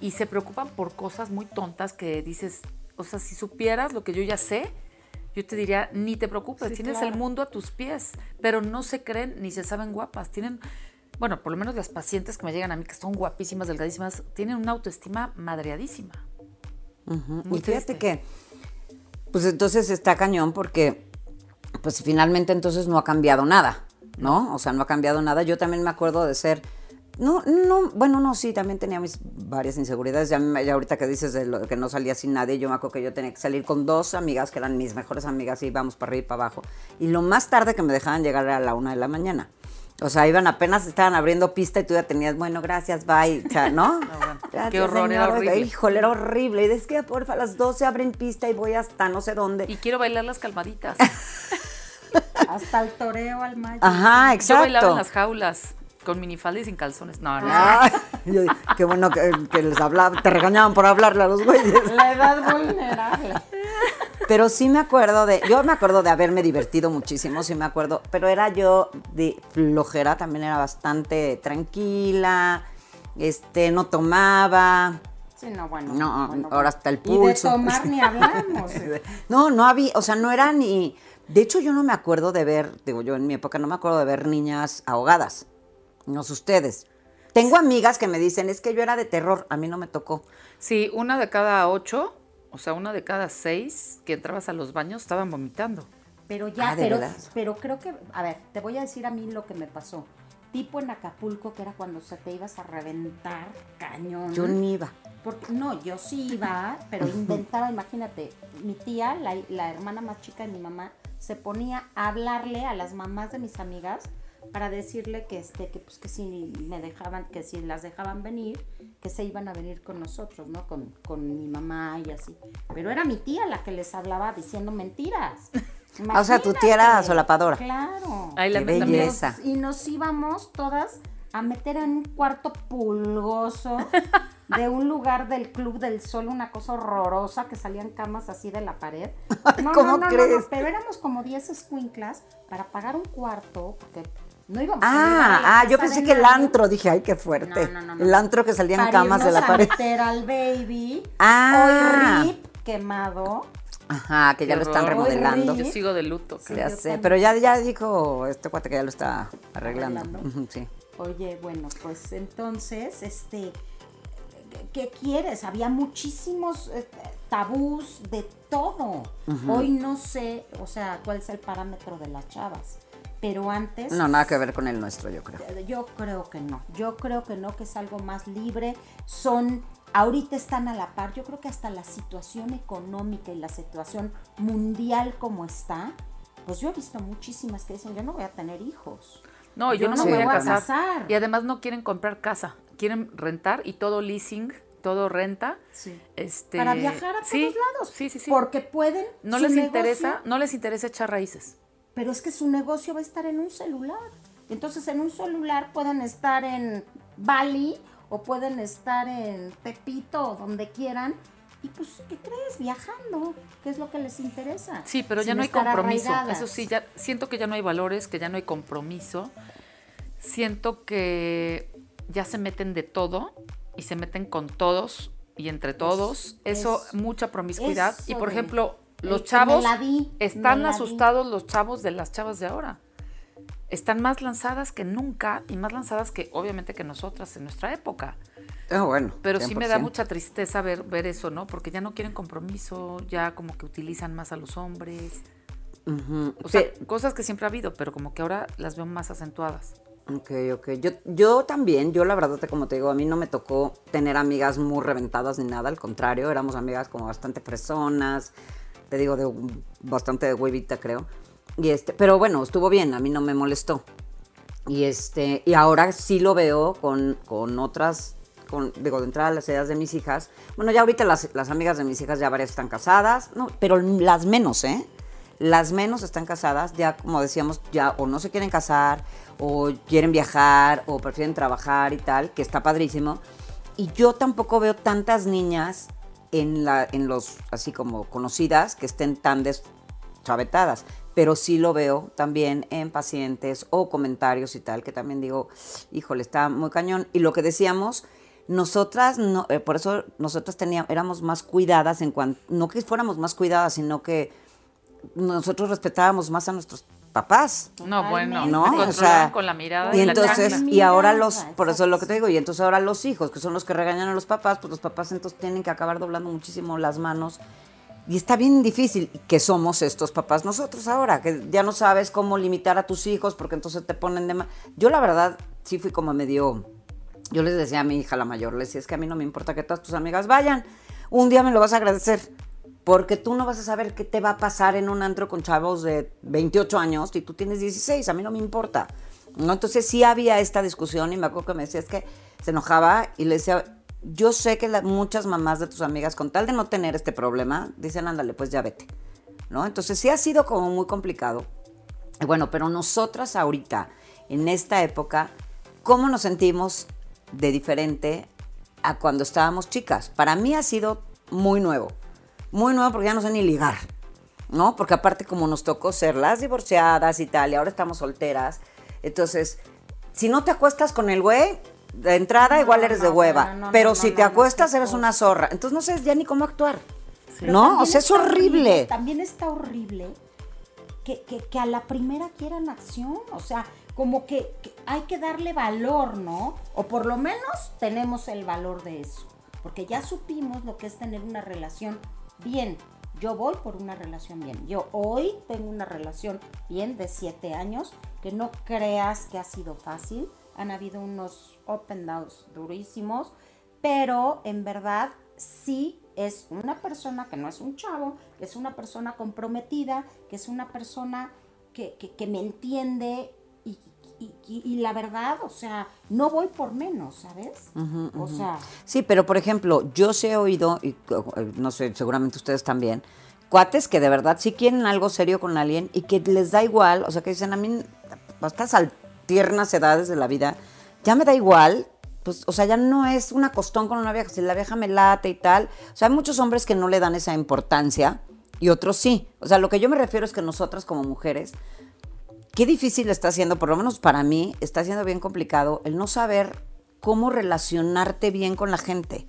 y se preocupan por cosas muy tontas que dices, o sea, si supieras lo que yo ya sé, yo te diría, ni te preocupes, Sí, tienes claro. el mundo a tus pies, pero no se creen ni se saben guapas, tienen, bueno, por lo menos las pacientes que me llegan a mí, que son guapísimas, delgadísimas, tienen una autoestima madreadísima. Y fíjate que, pues entonces está cañón porque, pues finalmente entonces no ha cambiado nada, ¿no? O sea, no ha cambiado nada. Yo también me acuerdo de ser, no, no, bueno, no, sí, también tenía mis varias inseguridades. Ya, me- ya ahorita que dices de lo, que no salía sin nadie, yo me acuerdo que yo tenía que salir con dos amigas que eran mis mejores amigas y íbamos para arriba y para abajo. Y lo más tarde que me dejaban llegar era a la una de la mañana. O sea, iban apenas, estaban abriendo pista y tú ya tenías, bueno, gracias, bye, o sea, ¿no? <laughs> bueno. <laughs> Gracias, Qué horror, era horrible. Híjole, era horrible. Y es que, porfa, a las 12 abren pista y voy hasta no sé dónde. Y quiero bailar las calmaditas. <laughs> Hasta el toreo al mayo. Ajá, Yo bailaba en exacto. las jaulas, con minifalda y sin calzones. No, no. Ay, <laughs> yo- qué bueno que, que les hablaba, te regañaban por hablarle a los güeyes. La edad vulnerable. Pero sí me acuerdo de, yo me acuerdo de haberme divertido muchísimo, sí me acuerdo, pero era yo de flojera, también era bastante tranquila, este, no tomaba, Sí, no, bueno. No, bueno, ahora hasta el Y de pulso. tomar ni hablamos. <laughs> No, no había, o sea, no era ni. De hecho, yo no me acuerdo de ver, digo yo en mi época, no me acuerdo de ver niñas ahogadas. No sé ustedes. Tengo amigas que me dicen, es que yo era de terror, a mí no me tocó. Sí, una de cada ocho, o sea, una de cada seis que entrabas a los baños estaban vomitando. Pero ya, Ah, ¿de pero, pero creo que, a ver, te voy a decir a mí lo que me pasó. tipo en Acapulco, que era cuando se te ibas a reventar cañón. Yo ni iba. Porque, no, yo sí iba, pero inventaba, imagínate, mi tía, la, la hermana más chica de mi mamá, se ponía a hablarle a las mamás de mis amigas para decirle que este que pues que si me dejaban que si las dejaban venir que se iban a venir con nosotros no con, con mi mamá y así pero era mi tía la que les hablaba diciendo mentiras Ah, <laughs> o sea, tu tía era solapadora. claro la Qué belleza. y nos íbamos todas a meter en un cuarto pulgoso <laughs> de un lugar del Club del Sol, una cosa horrorosa, que salían camas así de la pared. <laughs> No, ¿cómo no, no, no, crees? no, pero éramos como 10 escuinclas para pagar un cuarto, porque no íbamos a llegar a Ah, ah, yo pensé que el antro, dije, ay, qué fuerte. No, no, no, no. El antro que salían Para camas de la pared. meter al baby. Ah. Hoy rip quemado. Ajá, que ya lo están horror. remodelando. Yo sigo de luto. Sí, ya sé, pero ya, ya dijo este cuate que ya lo está arreglando. Sí. Oye, bueno, pues entonces, este, ¿qué quieres? Había muchísimos eh, tabús de todo. Hoy no sé, o sea, cuál es el parámetro de las chavas, pero antes... No, nada que ver con el nuestro, yo creo. Yo creo que no, yo creo que no, que es algo más libre. Son, ahorita están a la par, yo creo que hasta la situación económica y la situación mundial como está, pues yo he visto muchísimas que dicen, yo no voy a tener hijos. No, yo, Yo no no me voy me a voy a casar. casar. Y además no quieren comprar casa, quieren rentar y todo leasing, todo renta. Sí. Este, Para viajar a sí, todos lados. Sí, sí, sí. Porque pueden. no les negocio- interesa, no les interesa echar raíces. Pero es que su negocio va a estar en un celular. Entonces, en un celular pueden estar en Bali o pueden estar en Tepito o donde quieran. Y pues, ¿qué crees? Viajando, ¿qué es lo que les interesa? Sí, pero ya no hay compromiso. arraigadas. Eso sí, ya siento que ya no hay valores, que ya no hay compromiso. Siento que ya se meten de todo y se meten con todos y entre todos. Eso, eso. mucha promiscuidad. y por ejemplo, los chavos la están la asustados los chavos de las chavas de ahora. Están más lanzadas que nunca y más lanzadas que obviamente que nosotras en nuestra época. Ah, bueno. Pero sí me da 100%. mucha tristeza ver, ver eso, ¿no? Porque ya no quieren compromiso, ya como que utilizan más a los hombres. O sea, Sí, cosas que siempre ha habido, pero como que ahora las veo más acentuadas. Ok, ok. Yo, yo también, yo la verdad, te- como te digo, a mí no me tocó tener amigas muy reventadas ni nada, al contrario, éramos amigas como bastante fresonas, te digo, de bastante huevita, creo. Y este, pero bueno, estuvo bien, a mí no me molestó. Y este, y ahora sí lo veo con, con otras, con, digo, de entrada a las edades de mis hijas. Bueno, ya ahorita las, las amigas de mis hijas ya varias están casadas, no, pero las menos, ¿eh? Las menos están casadas, ya como decíamos, ya o no se quieren casar, o quieren viajar, o prefieren trabajar y tal, que está padrísimo. Y yo tampoco veo tantas niñas en, la, en los, así como conocidas, que estén tan deschavetadas. Pero sí lo veo también en pacientes o comentarios y tal, que también digo, híjole, está muy cañón. Y lo que decíamos, nosotras, no, eh, por eso nosotras teníamos, éramos más cuidadas en cuanto, no que fuéramos más cuidadas, sino que nosotros respetábamos más a nuestros papás. No, bueno, ¿no? te O controlaban sea, con la mirada y entonces, y ahora los, por eso es lo que te digo, y entonces ahora los hijos, que son los que regañan a los papás, pues los papás entonces tienen que acabar doblando muchísimo las manos. Y está bien difícil que somos estos papás nosotros ahora, que ya no sabes cómo limitar a tus hijos porque entonces te ponen de más. Yo la verdad sí fui como medio, yo les decía a mi hija la mayor, les decía, es que a mí no me importa que todas tus amigas vayan, un día me lo vas a agradecer, porque tú no vas a saber qué te va a pasar en un antro con chavos de 28 años y tú tienes 16, a mí no me importa. ¿no? Entonces sí había esta discusión y me acuerdo que me decía, es que se enojaba y le decía, yo sé que muchas mamás de tus amigas, con tal de no tener este problema, dicen, ándale, pues ya vete. ¿no? Entonces sí ha sido como muy complicado. Bueno, pero nosotras ahorita, en esta época, ¿cómo nos sentimos de diferente a cuando estábamos chicas? Para mí ha sido muy nuevo. Muy nuevo porque ya no sé ni ligar, ¿no? Porque aparte como nos tocó ser las divorciadas y tal, y ahora estamos solteras, entonces, si no te acuestas con el güey, de entrada No, igual eres de hueva, no, pero si te acuestas eres una zorra. Entonces no sé ya ni cómo actuar. ¿No? O sea, es horrible. También está horrible que, que- que a la primera quieran acción. O sea, como que, que hay que darle valor, ¿no? O por lo menos tenemos el valor de eso. Porque ya supimos lo que es tener una relación bien. Yo voy por una relación bien. Yo hoy tengo una relación bien de siete años que no creas que ha sido fácil. Han habido unos and downs durísimos, pero en verdad sí es una persona que no es un chavo, que es una persona comprometida, que es una persona que- que me entiende y, y- y- y la verdad, o sea, no voy por menos, ¿sabes? O sea, Sí, pero por ejemplo, yo sí he oído, y eh, no sé, seguramente ustedes también, cuates que de verdad sí quieren algo serio con alguien y que les da igual, o sea, que dicen a mí, estas tiernas edades de la vida, ya me da igual, pues, o sea, ya no es una costón con una vieja, si la vieja me late y tal. O sea, hay muchos hombres que no le dan esa importancia y otros sí. O sea, lo que yo me refiero es que nosotras como mujeres, qué difícil está siendo, por lo menos para mí, está siendo bien complicado el no saber cómo relacionarte bien con la gente.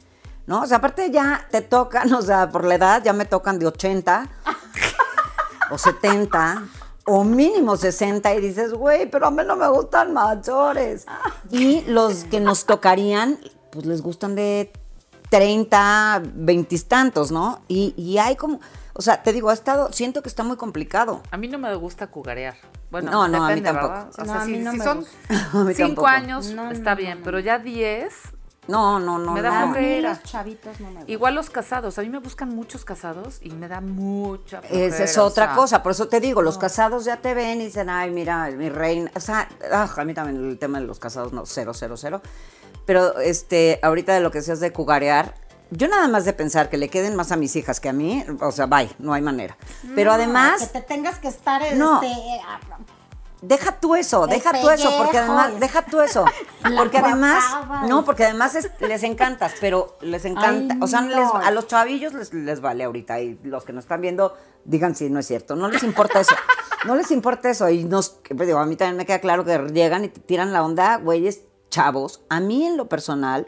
¿No? O sea, aparte ya te tocan, <laughs> o sea, por la edad ya me tocan de 80 o 70 o mínimo 60 y dices, güey, pero a mí no me gustan mayores. Y los que nos tocarían, pues les gustan de 30, 20 tantos, ¿no? Y, y hay como, o sea, te digo, ha estado, siento que está muy complicado. A mí no me gusta cugarear. Bueno, No, no, a mí depende, tampoco. O No, sea, a si, mí no si me son gusta. <laughs> Cinco años, No, está no, bien, no, pero ya 10, No, no, no. Me da no. a mí flojera. los chavitos no me gustan. igual los casados. A mí me buscan muchos casados y me da mucha Esa flojera, es o otra sea, cosa, por eso te digo, los casados ya te ven y dicen, ay, mira, mi reina, o sea, ah, a mí también el tema de los casados, no, cero, cero, cero. Pero, este, ahorita de lo que decías de cugarear, yo nada más de pensar que le queden más a mis hijas que a mí, o sea, bye, no hay manera. Pero No, además, Que te tengas que estar, No. este... deja tú eso, deja tú eso, porque además, deja tú eso, <laughs> porque además, no, porque además es- les encantas, pero les encanta, Ay, o sea, no. les- a los chavillos les, les vale ahorita y los que nos están viendo digan si no es cierto, no les importa eso, <laughs> no les importa eso y nos, pues, digo, a mí también me queda claro que llegan y te tiran la onda, güeyes chavos, a mí en lo personal,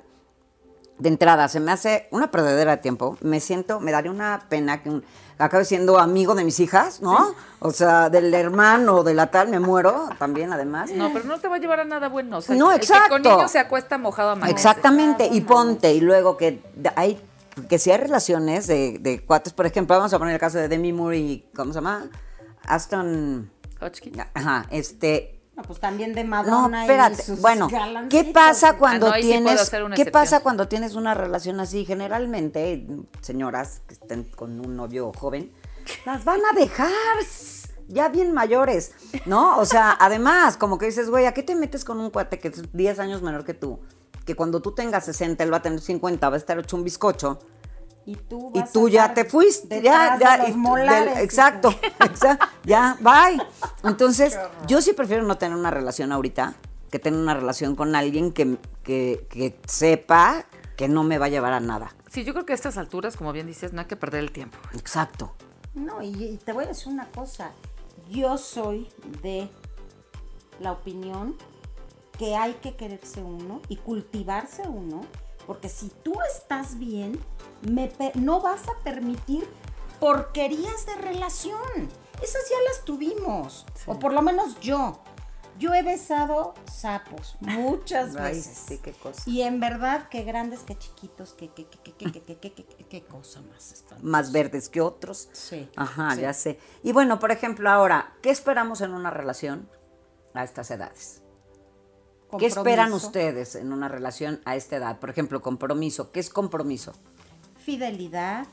de entrada, se me hace una perdedera de tiempo. Me siento, me daría una pena que un, acabe siendo amigo de mis hijas, ¿no? O sea, del hermano, de la tal, me muero también, además. No, pero no te va a llevar a nada bueno. O sea, No, el que exacto. con niños se acuesta mojado a. Exactamente, y Claro, ponte, y luego que hay, que si hay relaciones de, de cuates, por ejemplo, vamos a poner el caso de Demi Moore y, ¿cómo se llama? Aston, Hotchkiss. ajá, este, No, pues también de No, Madonna y espérate. sus Bueno, ¿qué pasa cuando Ah, no, ahí sí puedo tienes qué excepción. pasa cuando tienes una relación así? Generalmente, señoras que estén con un novio joven, las van a dejar ya bien mayores, ¿no? O sea, <laughs> además, como que dices, güey, ¿a qué te metes con un cuate que es 10 años menor que tú? Que cuando tú tengas 60, él va a tener 50, va a estar hecho un bizcocho. Y tú, Y vas tú a ya te fuiste, ya, ya, de los y tú- molares, del- exacto, <laughs> exacto, ya, bye. Entonces, yo sí prefiero no tener una relación ahorita que tener una relación con alguien que, que, que sepa que no me va a llevar a nada. Sí, yo creo que a estas alturas, como bien dices, no hay que perder el tiempo. Exacto. No, y, y te voy a decir una cosa. Yo soy de la opinión que hay que quererse uno y cultivarse uno, porque si tú estás bien, me no vas a permitir porquerías de relación. Esas ya las tuvimos, o por lo menos yo. Yo he besado sapos muchas Ay, veces. sí, qué cosa. Y en verdad, qué grandes, qué chiquitos, qué, qué, qué, qué, qué, qué, qué, qué, qué, qué cosa más espantosa. Más verdes que otros. Sí, Ajá, sí. ya sé. Y bueno, por ejemplo, ahora, ¿qué esperamos en una relación a estas edades? ¿Qué esperan ustedes en una relación a esta edad? Por ejemplo, compromiso. ¿Qué es compromiso? Fidelidad,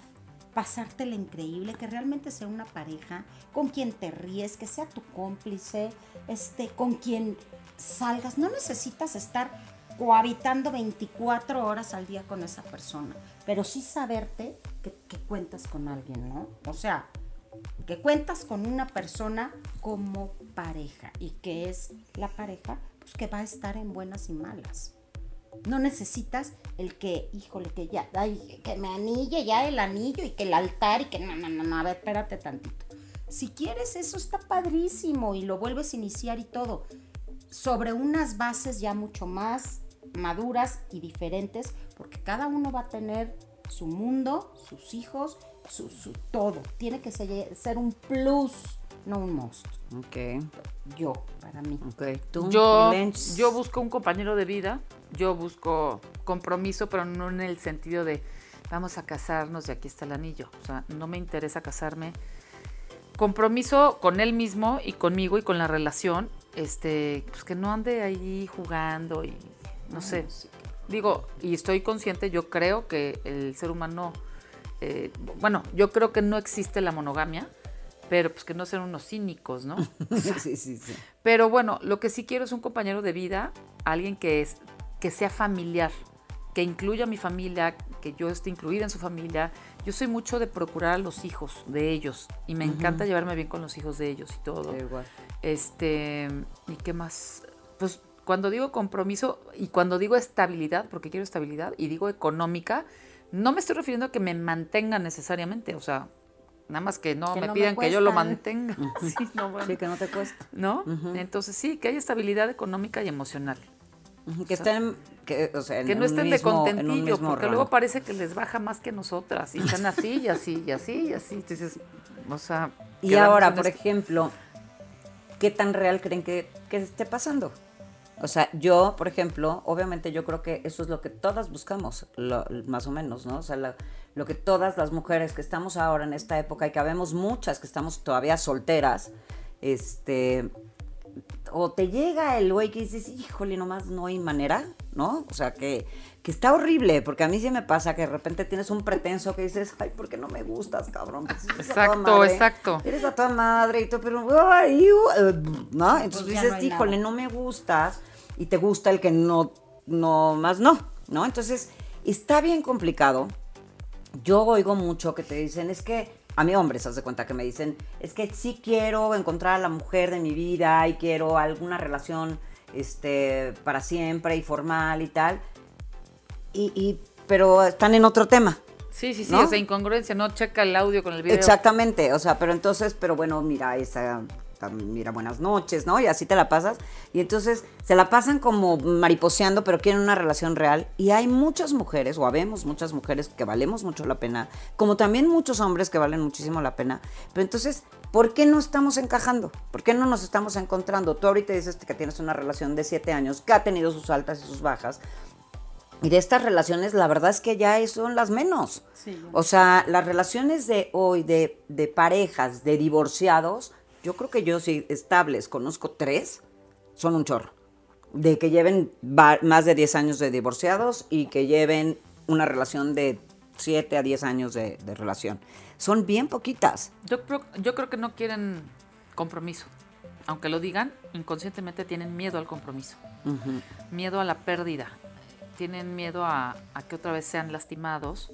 pasártela increíble, que realmente sea una pareja con quien te ríes, que sea tu cómplice, este, con quien salgas. No necesitas estar cohabitando 24 horas al día con esa persona, pero sí saberte que, que cuentas con alguien, ¿no? O sea, que cuentas con una persona como pareja y que es la pareja, pues que va a estar en buenas y malas. No necesitas el que, híjole, que ya, ay, que me anille ya el anillo y que el altar y que no, no, no, no, a ver, espérate tantito. Si quieres eso está padrísimo y lo vuelves a iniciar y todo, sobre unas bases ya mucho más maduras y diferentes, porque cada uno va a tener su mundo, sus hijos, su, su todo. Tiene que ser, ser un plus, no un must. Ok, Yo, para mí. ok. ¿Tú, Yo, yo busco un compañero de vida, yo busco compromiso, pero no en el sentido de vamos a casarnos y aquí está el anillo. O sea, no me interesa casarme. Compromiso con él mismo y conmigo y con la relación. este, pues que no ande ahí jugando y no sé. Digo, y estoy consciente, yo creo que el ser humano, eh, bueno, yo creo que no existe la monogamia, pero pues que no sean unos cínicos, ¿no? <laughs> Sí, sí, sí. Pero bueno, lo que sí quiero es un compañero de vida, alguien que, es, que sea familiar, que incluya a mi familia, que yo esté incluida en su familia. Yo soy mucho de procurar a los hijos de ellos y me encanta llevarme bien con los hijos de ellos y todo. Sí, igual. Este, ¿y qué más? Pues cuando digo compromiso y cuando digo estabilidad, porque quiero estabilidad, y digo económica, no me estoy refiriendo a que me mantengan necesariamente, o sea, nada más que no Que me no me pidan que yo lo cuestan. mantenga. <laughs> Sí, <laughs> no, bueno. Sí, que no te cuesta. ¿No? Entonces sí, que haya estabilidad económica y emocional. Que estén, que, o sea, en Que no estén mismo- de contentillo, porque luego parece que les baja más que nosotras. Y están así, y así, y así, y así. Entonces, o sea. Y ahora, por esto. ejemplo, ¿qué tan real creen que, que esté pasando? O sea, yo, por ejemplo, obviamente yo creo que eso es lo que todas buscamos, lo- más o menos, ¿no? O sea, la- lo que todas las mujeres que estamos ahora en esta época y que habemos muchas que estamos todavía solteras, este, o te llega el güey que dices, híjole, nomás no hay manera, ¿no? O sea, que, que está horrible, porque a mí sí me pasa que de repente tienes un pretenso que dices, ay, ¿por qué no me gustas, cabrón? Pues eres a toda Exacto, madre, exacto. Eres a toda madre y todo, pero, ay, uh, ¿no? Entonces Pues dices, no híjole, nada. no me gustas y te gusta el que no, no, más no, ¿no? Entonces, está bien complicado. Yo oigo mucho que te dicen, es que, a mí hombres, haz de cuenta que me dicen, es que sí quiero encontrar a la mujer de mi vida y quiero alguna relación este, para siempre y formal y tal. Y, y- pero están en otro tema. Sí, sí, sí, ¿no? o sea, incongruencia, no checa el audio con el video. Exactamente, o sea, pero entonces, pero bueno, mira, esa, mira, buenas noches, ¿no? Y así te la pasas. Y entonces se la pasan como mariposeando, pero quieren una relación real. Y hay muchas mujeres, o habemos muchas mujeres que valemos mucho la pena, como también muchos hombres que valen muchísimo la pena. Pero entonces, ¿por qué no estamos encajando? ¿Por qué no nos estamos encontrando? Tú ahorita dices que tienes una relación de siete años, que ha tenido sus altas y sus bajas. Y de estas relaciones, la verdad es que ya son las menos. Sí. O sea, las relaciones de hoy, de, de parejas, de divorciados, yo creo que yo sí estables, conozco tres, son un chorro. De que lleven más de 10 años de divorciados y que lleven una relación de 7 a 10 años de, de relación. Son bien poquitas. Yo creo, yo creo que no quieren compromiso. Aunque lo digan, inconscientemente tienen miedo al compromiso. Miedo a la pérdida. Tienen miedo a, a que otra vez sean lastimados.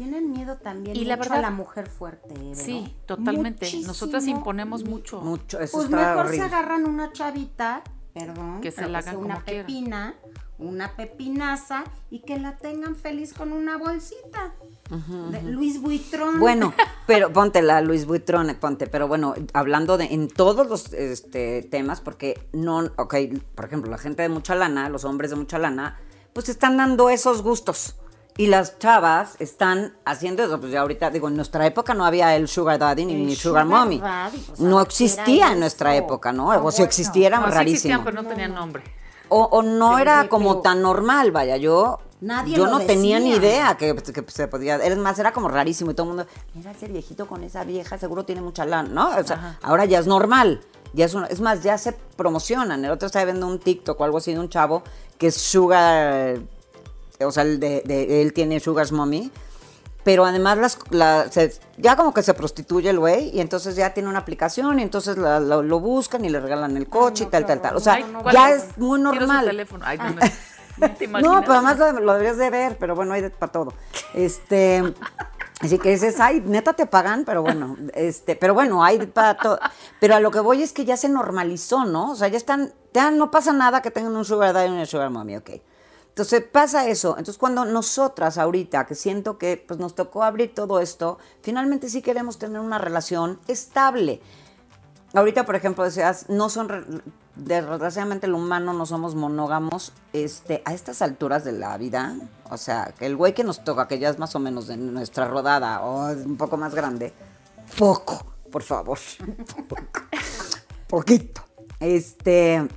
Tienen miedo también Y la verdad- a la mujer fuerte. ¿eh, Sí, totalmente. Muchísimo. Nosotras imponemos mucho. Mucho, eso Pues está mejor se agarran una chavita, perdón, Que se la hagan una como pepina, una pepinaza y que la tengan feliz con una bolsita de Luis Buitrón. Bueno, <laughs> pero ponte la Luis Buitrón, ponte, pero bueno, hablando de en todos los este, temas, porque no, ok, por ejemplo, la gente de mucha lana, los hombres de mucha lana, pues están dando esos gustos. Y las chavas están haciendo eso, pues ya ahorita, digo, en nuestra época no había el sugar daddy ni sugar, sugar mommy. daddy, pues, no ¿qué existía en nuestra eso? época, ¿no? O si bueno. existiera, No, sí rarísimo. existían, pero no tenían nombre. O, o no Pero, era como pero- tan normal, vaya, yo, Nadie yo lo no tenía ni idea que, que se podía, es más, era como rarísimo y todo el mundo, mira ese viejito con esa vieja, seguro tiene mucha lana, ¿no? O sea, ahora ya es normal, ya es, una- es más, ya se promocionan, el otro estaba viendo un TikTok o algo así de un chavo que es sugar, o sea, el de, de- él tiene sugar's mommy, pero además las, se- ya como que se prostituye el güey y entonces ya tiene una aplicación y entonces la- lo, lo buscan y le regalan el coche no, y tal, tal, tal. O sea, Ay, no, ¿cuál ya es? es muy su normal. teléfono. Ay, no, <laughs> no. ¿Te No, pero además lo, lo deberías de ver, pero bueno, hay para todo. Este, así que dices, ay, neta te pagan, pero bueno, este, pero bueno, hay para todo. Pero a lo que voy es que ya se normalizó, ¿no? O sea, ya están, ya no pasa nada que tengan un sugar daddy y una sugar mommy, ok. Entonces pasa eso. Entonces cuando nosotras ahorita, que siento que pues, nos tocó abrir todo esto, finalmente sí queremos tener una relación estable. Ahorita, por ejemplo, decías, no son, desgraciadamente el humano no somos monógamos, este, a estas alturas de la vida, o sea, que el güey que nos toca, que ya es más o menos de nuestra rodada o es un poco más grande, poco, por favor, <laughs> poco, poquito, este,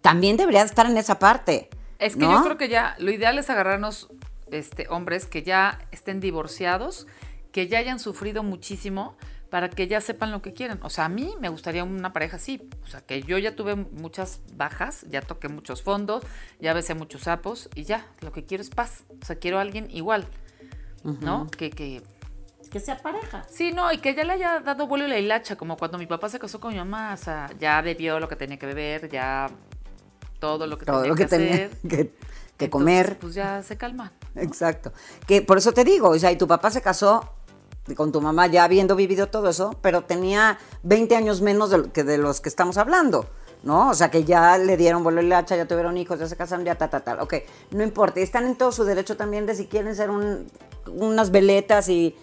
también debería estar en esa parte. Es que ¿no? yo creo que ya lo ideal es agarrarnos este, hombres que ya estén divorciados, que ya hayan sufrido muchísimo, para que ya sepan lo que quieren. O sea, a mí me gustaría una pareja así. O sea, que yo ya tuve muchas bajas, ya toqué muchos fondos, ya besé muchos sapos y ya, lo que quiero es paz. O sea, quiero a alguien igual, ¿no? Que, que... Que sea pareja. Sí, no, y que ya le haya dado vuelo y la hilacha, como cuando mi papá se casó con mi mamá. O sea, ya bebió lo que tenía que beber, ya todo lo que Todo tenía lo que que, tenía hacer. <laughs> que, que Entonces, comer. Pues ya se calman. Exacto. Que por eso te digo, o sea, y tu papá se casó con tu mamá ya habiendo vivido todo eso, pero tenía 20 años menos de, que de los que estamos hablando, ¿no? O sea, que ya le dieron vuelo y la hacha, ya tuvieron hijos, ya se casaron, ya ta, ta, tal. Ok, no importa. Están en todo su derecho también de si quieren ser un- unas veletas y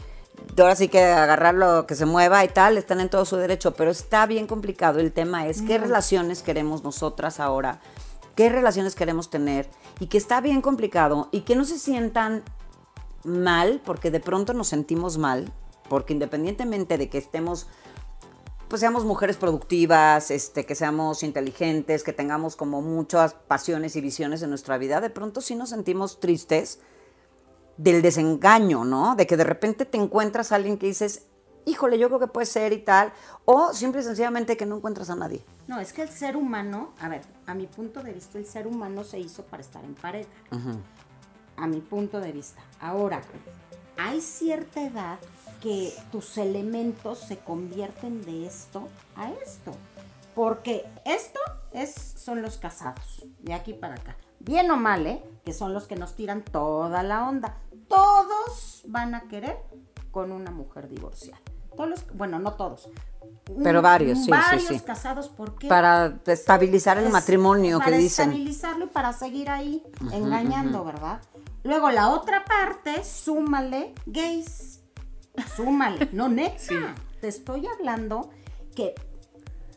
ahora sí que agarrar lo que se mueva y tal, están en todo su derecho, pero está bien complicado. El tema es qué relaciones queremos nosotras ahora, qué relaciones queremos tener y que está bien complicado y que no se sientan mal, porque de pronto nos sentimos mal, porque independientemente de que estemos, pues seamos mujeres productivas, este, que seamos inteligentes, que tengamos como muchas pasiones y visiones en nuestra vida, de pronto sí nos sentimos tristes del desengaño, ¿no? De que de repente te encuentras a alguien que dices, híjole, yo creo que puede ser y tal, o simple y sencillamente que no encuentras a nadie. No, es que el ser humano, a ver, a mi punto de vista, el ser humano se hizo para estar en pareja. A mi punto de vista. Ahora, hay cierta edad que tus elementos se convierten de esto a esto. Porque esto es, son los casados, de aquí para acá. Bien o mal, ¿eh? Que son los que nos tiran toda la onda. Todos van a querer con una mujer divorciada. Todos los- bueno, no todos. Pero varios, sí, sí, varios sí. casados, ¿por qué? Para estabilizar el Es matrimonio que para dicen. estabilizarlo y para seguir ahí engañando, ¿verdad? Luego la otra parte, súmale gays. Súmale, no neta. Te estoy hablando que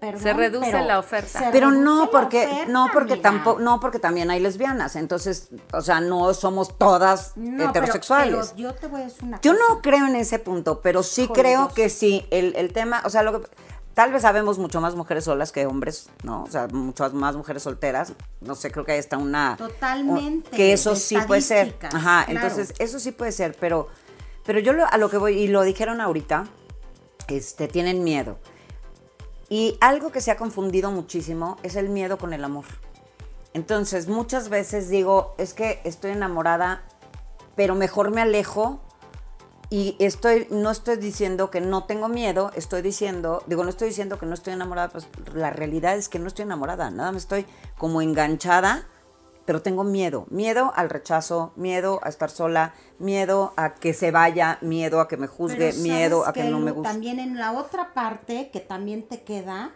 perdón, Se reduce pero la oferta. Pero no porque oferta, no porque amiga. tampoco no porque también hay lesbianas, entonces, o sea, no somos todas No, heterosexuales. pero yo te voy a decir una Yo cosa. no creo en ese punto, pero sí creo que sí. el, el tema, o sea, lo que tal vez sabemos mucho más mujeres solas que hombres, ¿no? O sea, muchas más mujeres solteras. No sé, creo que hay hasta una Totalmente, que eso sí puede ser. Ajá, claro. entonces eso sí puede ser, pero pero yo lo- a lo que voy y lo dijeron ahorita, este tienen miedo. Y algo que se ha confundido muchísimo es el miedo con el amor. Entonces, muchas veces digo, es que estoy enamorada, pero mejor me alejo y estoy, no estoy diciendo que no tengo miedo, estoy diciendo, digo, no estoy diciendo que no estoy enamorada, pues la realidad es que no estoy enamorada, nada más estoy como enganchada, pero tengo miedo, miedo al rechazo, miedo a estar sola, miedo a que se vaya, miedo a que me juzgue, miedo ¿sabes a que no me guste. También en la otra parte que también te queda,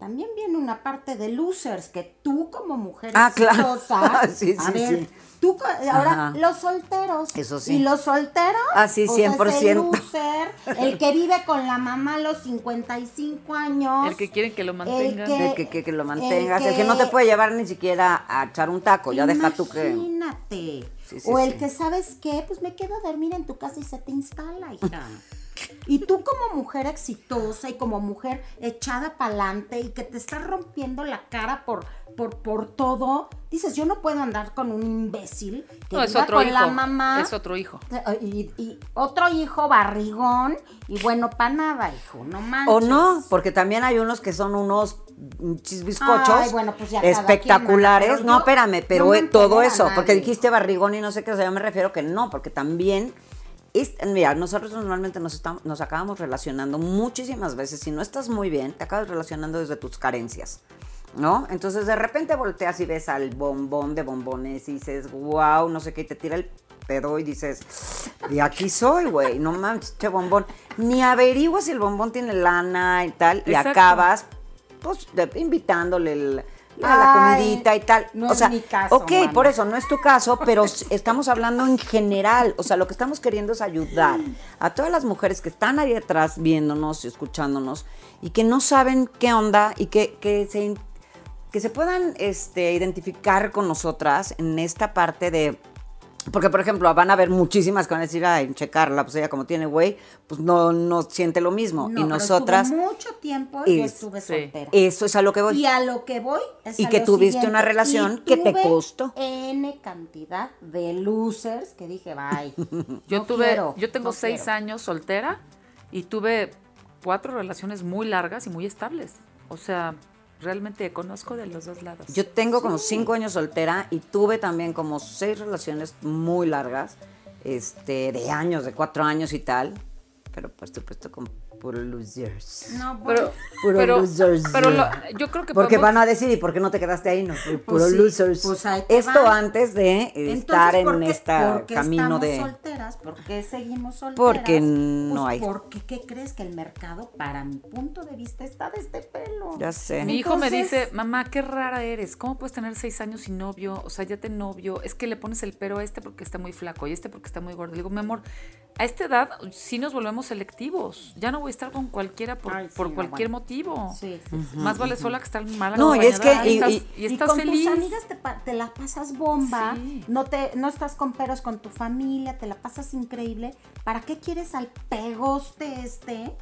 también viene una parte de losers que tú como mujer Ah, claro. <laughs> Sí, a sí, ver, sí. tú ahora Ajá. los solteros. Eso sí. Y los solteros, Ah, sí, pues, es 100%. el loser, el que vive con la mamá a los 55 años. El que quieren que lo mantengan. que- El que, que- que lo mantengas, el el que, no te puede llevar ni siquiera a echar un taco, ya deja tú que... Imagínate. Sí, sí, o el sí. que, ¿sabes qué? Pues me quedo a dormir en tu casa y se te instala, hija. <laughs> Y tú como mujer exitosa y como mujer echada para adelante y que te estás rompiendo la cara por, por, por todo, dices, yo no puedo andar con un imbécil que No, es otro con hijo. la mamá. Es otro hijo. Y, y otro hijo barrigón y bueno, para nada, hijo, no manches. O no, porque también hay unos que son unos chisbiscochos Ay, bueno, pues espectaculares. quien, mana, pero no, yo espérame, pero no eh, todo eso, porque dijiste barrigón y no sé qué, o sea, yo me refiero que no, porque también, mira, nosotros normalmente nos, estamos, nos acabamos relacionando muchísimas veces, si no estás muy bien, te acabas relacionando desde tus carencias. ¿No? Entonces de repente volteas y ves al bombón de bombones y dices, wow, no sé qué, y te tira el pedo y dices, de aquí soy, güey, no mames, che bombón. Ni averiguas si el bombón tiene lana y tal, y Exacto. acabas, pues, de- invitándole el- la, la comidita y tal. no o es sea, mi caso, ok, por eso no es tu caso, pero estamos hablando en general. O sea, lo que estamos queriendo es ayudar a todas las mujeres que están ahí atrás viéndonos y escuchándonos y que no saben qué onda y que, que se que se puedan este, identificar con nosotras en esta parte de... Porque, por ejemplo, van a haber muchísimas que van a decir, ay, checarla, pues ella como tiene güey, pues no, no siente lo mismo. No, y pero nosotras, estuve mucho tiempo y yo es- estuve soltera. eso es a lo que voy. Y a lo que voy es Y a que lo tuviste siguiente. una relación Y que te costó. N cantidad de losers que dije, bye. <laughs> Yo no tuve, quiero, yo tengo no seis quiero". años soltera y tuve cuatro relaciones muy largas y muy estables. O sea, realmente conozco de los dos lados. Yo tengo como cinco años soltera y tuve también como seis relaciones muy largas, este, de años, de cuatro años y tal. Pero por supuesto con puro losers. No, pero, Puro pero, losers. pero lo- yo creo que Porque podemos- van a decir, ¿y por qué no te quedaste ahí? No, puro sí, losers. pues Esto antes de entonces, estar en ¿por qué- este por qué camino estamos de... solteras? ¿Por qué seguimos solteras? Porque no Pues hay. Porque, ¿qué crees? Que el mercado, para mi punto de vista, está de este pelo. Ya sé. Mi hijo me dice, mamá, qué rara eres. ¿Cómo puedes tener seis años sin novio? O sea, ya te novio. Es que le pones el pero a este porque está muy flaco y este porque está muy gordo. Le digo, mi amor, a esta edad sí nos volvemos selectivos. Ya no voy a estar con cualquiera por, Ay, sí, por no, cualquier bueno. motivo. Sí, sí, sí. Más vale sola que estar mal No, y es que- y- estás, y- y estás con feliz. tus amigas te, la pasas bomba, Sí. no te no estás con peros con tu familia, te la pasas increíble. ¿Para qué quieres al pegoste este?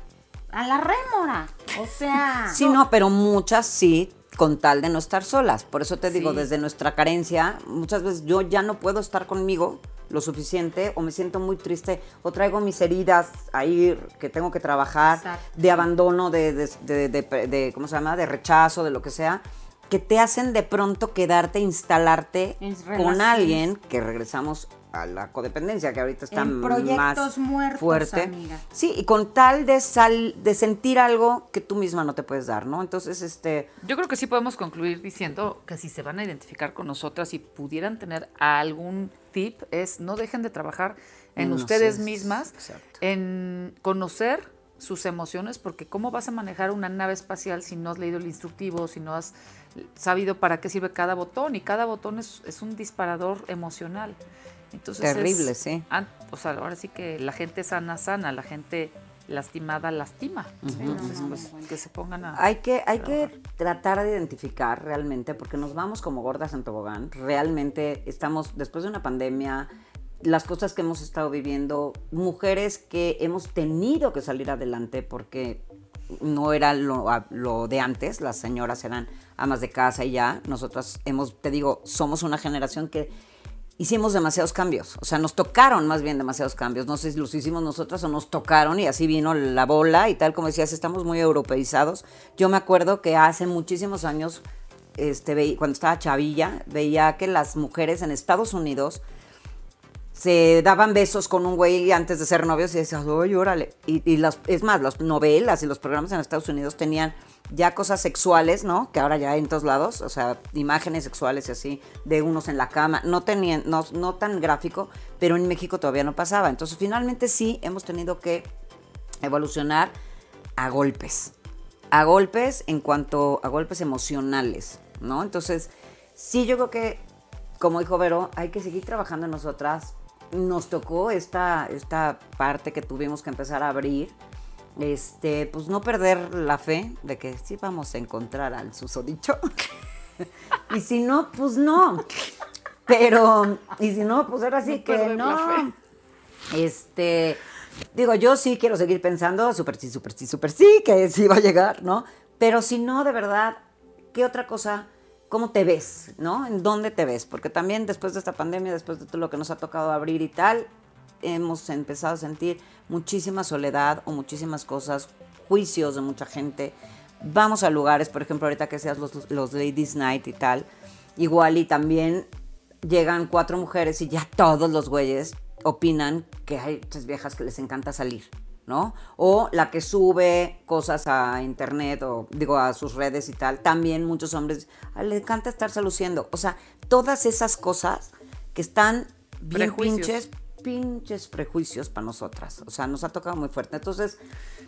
A la rémora. O sea, <laughs> Sí, no, pero muchas sí, con tal de no estar solas. Por eso te digo, Sí. desde nuestra carencia, muchas veces yo ya no puedo estar conmigo lo suficiente o me siento muy triste o traigo mis heridas ahí que tengo que trabajar Exacto. de abandono, de, de, de- de- de- ¿cómo se llama? De rechazo, de lo que sea, que te hacen de pronto quedarte, instalarte con alguien, que regresamos a la codependencia, que ahorita está En más muertos, fuerte. amiga. Sí, y con tal de sal, de sentir algo que tú misma no te puedes dar, ¿no? Entonces, este, Yo creo que sí podemos concluir diciendo que si se van a identificar con nosotras y pudieran tener algún tip es no dejen de trabajar en No ustedes sé, mismas, exacto. en conocer sus emociones, porque cómo vas a manejar una nave espacial si no has leído el instructivo, si no has sabido para qué sirve cada botón y cada botón es, es un disparador emocional. Entonces es- Terrible, sí. an- o sea, ahora sí que la gente sana, sana, la gente lastimada, lastima. Entonces, pues, que se pongan a... hay que, hay que tratar de identificar realmente, porque nos vamos como gordas en tobogán. Realmente estamos, después de una pandemia, las cosas que hemos estado viviendo, mujeres que hemos tenido que salir adelante porque no era lo, lo de antes, las señoras eran amas de casa y ya. Nosotras hemos, te digo, somos una generación que hicimos demasiados cambios. O sea, nos tocaron más bien demasiados cambios. No sé si los hicimos nosotras o nos tocaron y así vino la bola y tal como decías, estamos muy europeizados. Yo me acuerdo que hace muchísimos años, este, cuando estaba chavilla, veía que las mujeres en Estados Unidos se daban besos con un güey antes de ser novios y decías, oye, órale. Y, y las, es más, las novelas y los programas en Estados Unidos tenían ya cosas sexuales, ¿no? Que ahora ya hay en todos lados, o sea, imágenes sexuales y así, de unos en la cama. No tenían, no, no tan gráfico, pero en México todavía no pasaba. Entonces, finalmente sí hemos tenido que evolucionar a golpes. A golpes en cuanto a golpes emocionales, ¿no? Entonces, sí, yo creo que, como dijo Vero, hay que seguir trabajando en nosotras. Nos tocó esta, esta parte que tuvimos que empezar a abrir. Este, pues no perder la fe de que sí vamos a encontrar al susodicho. <laughs> y si no, pues no. Pero, y si no, pues ahora sí No que la no. Este, digo, yo sí quiero seguir pensando, súper sí, súper sí, súper sí, que sí va a llegar, ¿no? Pero si no, de verdad, ¿qué otra cosa? ¿Cómo te ves, no? ¿En dónde te ves? Porque también después de esta pandemia, después de todo lo que nos ha tocado abrir y tal, hemos empezado a sentir muchísima soledad o muchísimas cosas, juicios de mucha gente. Vamos a lugares, por ejemplo, ahorita que seas los, los Ladies Night y tal, igual y también llegan cuatro mujeres y ya todos los güeyes opinan que hay muchas viejas que les encanta salir, ¿no? O la que sube cosas a internet o digo a sus redes y tal, también muchos hombres "Ah, le encanta estarse luciendo. O sea, todas esas cosas que están bien Prejuicios. pinches, pinches prejuicios para nosotras. O sea, nos ha tocado muy fuerte. Entonces,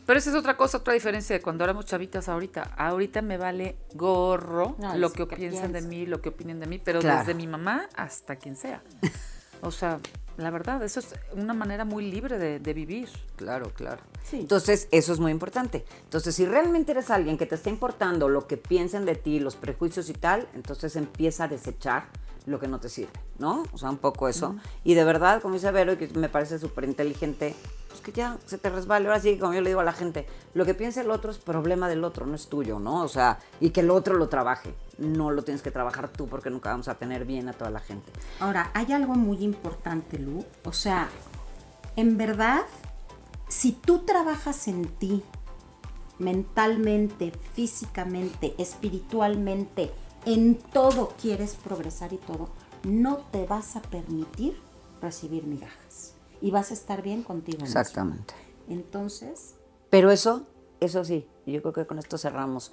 Pero esa es otra cosa, otra diferencia de cuando éramos chavitas ahorita. Ahorita me vale gorro lo que ¿qué piensan de mí, lo que opinen de mí, pero Claro. desde mi mamá hasta quien sea. O sea, la verdad, eso es una manera muy libre de, de vivir. Claro, claro. Sí. Entonces, eso es muy importante. Entonces, si realmente eres alguien que te está importando lo que piensen de ti, los prejuicios y tal, entonces empieza a desechar lo que no te sirve, ¿no? O sea, un poco eso. Y de verdad, como dice Vero, que me parece súper inteligente, pues que ya se te resbale. Ahora sí, como yo le digo a la gente, lo que piensa el otro es problema del otro, no es tuyo, ¿no? O sea, y que el otro lo trabaje. No lo tienes que trabajar tú porque nunca vamos a tener bien a toda la gente. Ahora, hay algo muy importante, Lu. O sea, en verdad, si tú trabajas en ti mentalmente, físicamente, espiritualmente, en todo quieres progresar y todo, no te vas a permitir recibir migajas. Y vas a estar bien contigo. mismo. Exactamente. Entonces, Pero eso, eso sí, yo creo que con esto cerramos.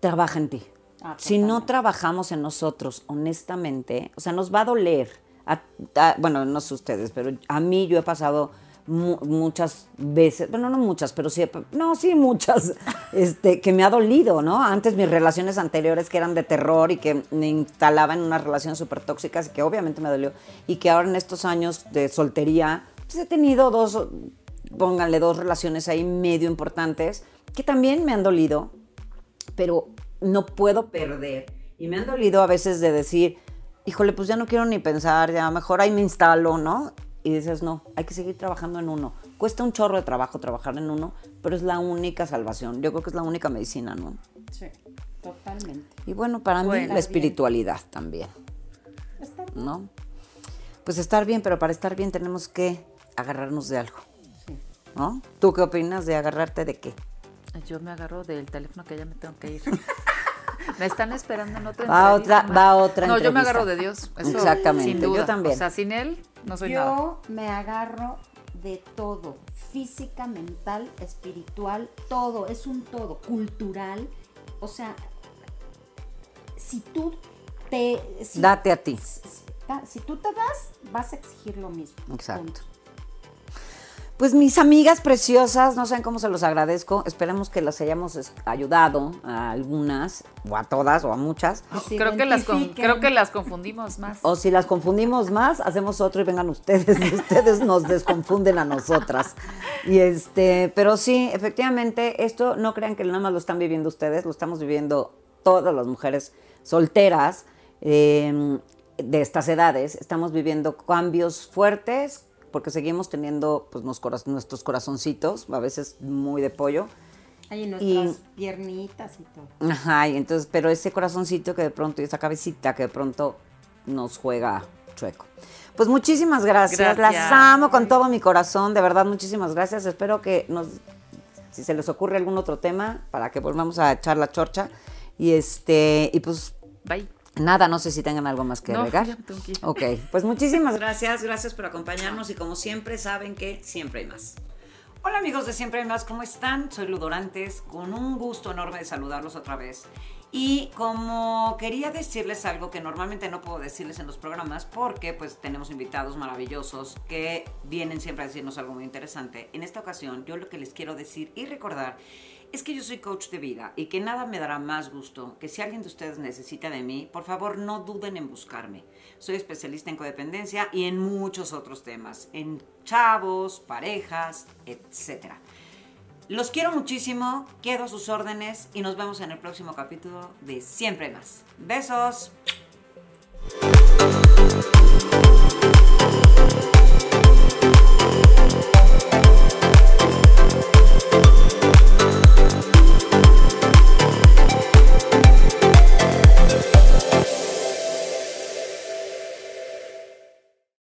Trabaja en ti. Ah, si no trabajamos en nosotros, honestamente, o sea, nos va a doler. A- a- bueno, no sé ustedes, pero a mí yo he pasado mu- muchas veces, bueno, no muchas, pero sí, no, sí muchas, <laughs> este, que me ha dolido, ¿no? Antes mis relaciones anteriores que eran de terror y que me instalaba en unas relaciones súper tóxicas que obviamente me dolió, y que ahora en estos años de soltería, pues he tenido dos, pónganle dos relaciones ahí medio importantes, que también me han dolido, pero no puedo perder. Y me han dolido a veces de decir, híjole, pues ya no quiero ni pensar, ya mejor ahí me instalo, ¿no? Y dices, no, hay que seguir trabajando en uno. Cuesta un chorro de trabajo trabajar en uno, pero es la única salvación. Yo creo que es la única medicina, ¿no? sí, totalmente. Y bueno, para mí la espiritualidad también, Está ¿no? Pues estar bien, pero para estar bien tenemos que agarrarnos de algo, sí. ¿no? ¿Tú qué opinas de agarrarte de qué? Yo me agarro del teléfono que ya me tengo que ir. <laughs> me están esperando en otra Va entrevista. otra- va otra No, yo me agarro de Dios. eso Exactamente, sin yo duda. también. O sea, sin él no soy nada. Yo me agarro de todo, física, mental, espiritual, todo, es un todo, cultural. O sea, si tú te... Si, Date a ti. si- si tú te das, vas a exigir lo mismo. Exacto. Punto. Pues mis amigas preciosas, no saben cómo se los agradezco. Esperemos que las hayamos ayudado a algunas, o a todas, o a muchas. creo, que las con- creo que las confundimos más. O si las confundimos más, hacemos otro y vengan ustedes. y ustedes nos desconfunden a nosotras. Y este, pero sí, efectivamente, esto no crean que nada más lo están viviendo ustedes, lo estamos viviendo todas las mujeres solteras eh, de estas edades. Estamos viviendo cambios fuertes porque seguimos teniendo pues, nos coraz- nuestros corazoncitos, a veces muy de pollo. Hay Y- nuestras piernitas y todo. Ajá, y entonces, pero ese corazoncito que de pronto, y esa cabecita que de pronto nos juega chueco. Pues muchísimas gracias. Gracias. Las amo con todo mi corazón, de verdad, muchísimas gracias. Espero que nos, si se les ocurre algún otro tema, para que volvamos a echar la chorcha. Y este, y pues Bye. Nada, no sé si tengan algo más que No, agregar. ya me tengo que ir. Ok, pues muchísimas <laughs> gracias, gracias por acompañarnos y como siempre saben que siempre hay más. Hola amigos de Siempre hay más, ¿cómo están? Soy Ludorantes, con un gusto enorme de saludarlos otra vez. Y como quería decirles algo que normalmente no puedo decirles en los programas porque pues tenemos invitados maravillosos que vienen siempre a decirnos algo muy interesante. En esta ocasión yo lo que les quiero decir y recordar es que yo soy coach de vida y que nada me dará más gusto que si alguien de ustedes necesita de mí, por favor no duden en buscarme. Soy especialista en codependencia y en muchos otros temas, en chavos, parejas, etc. Los quiero muchísimo, quedo a sus órdenes y nos vemos en el próximo capítulo de Siempre Más. Besos.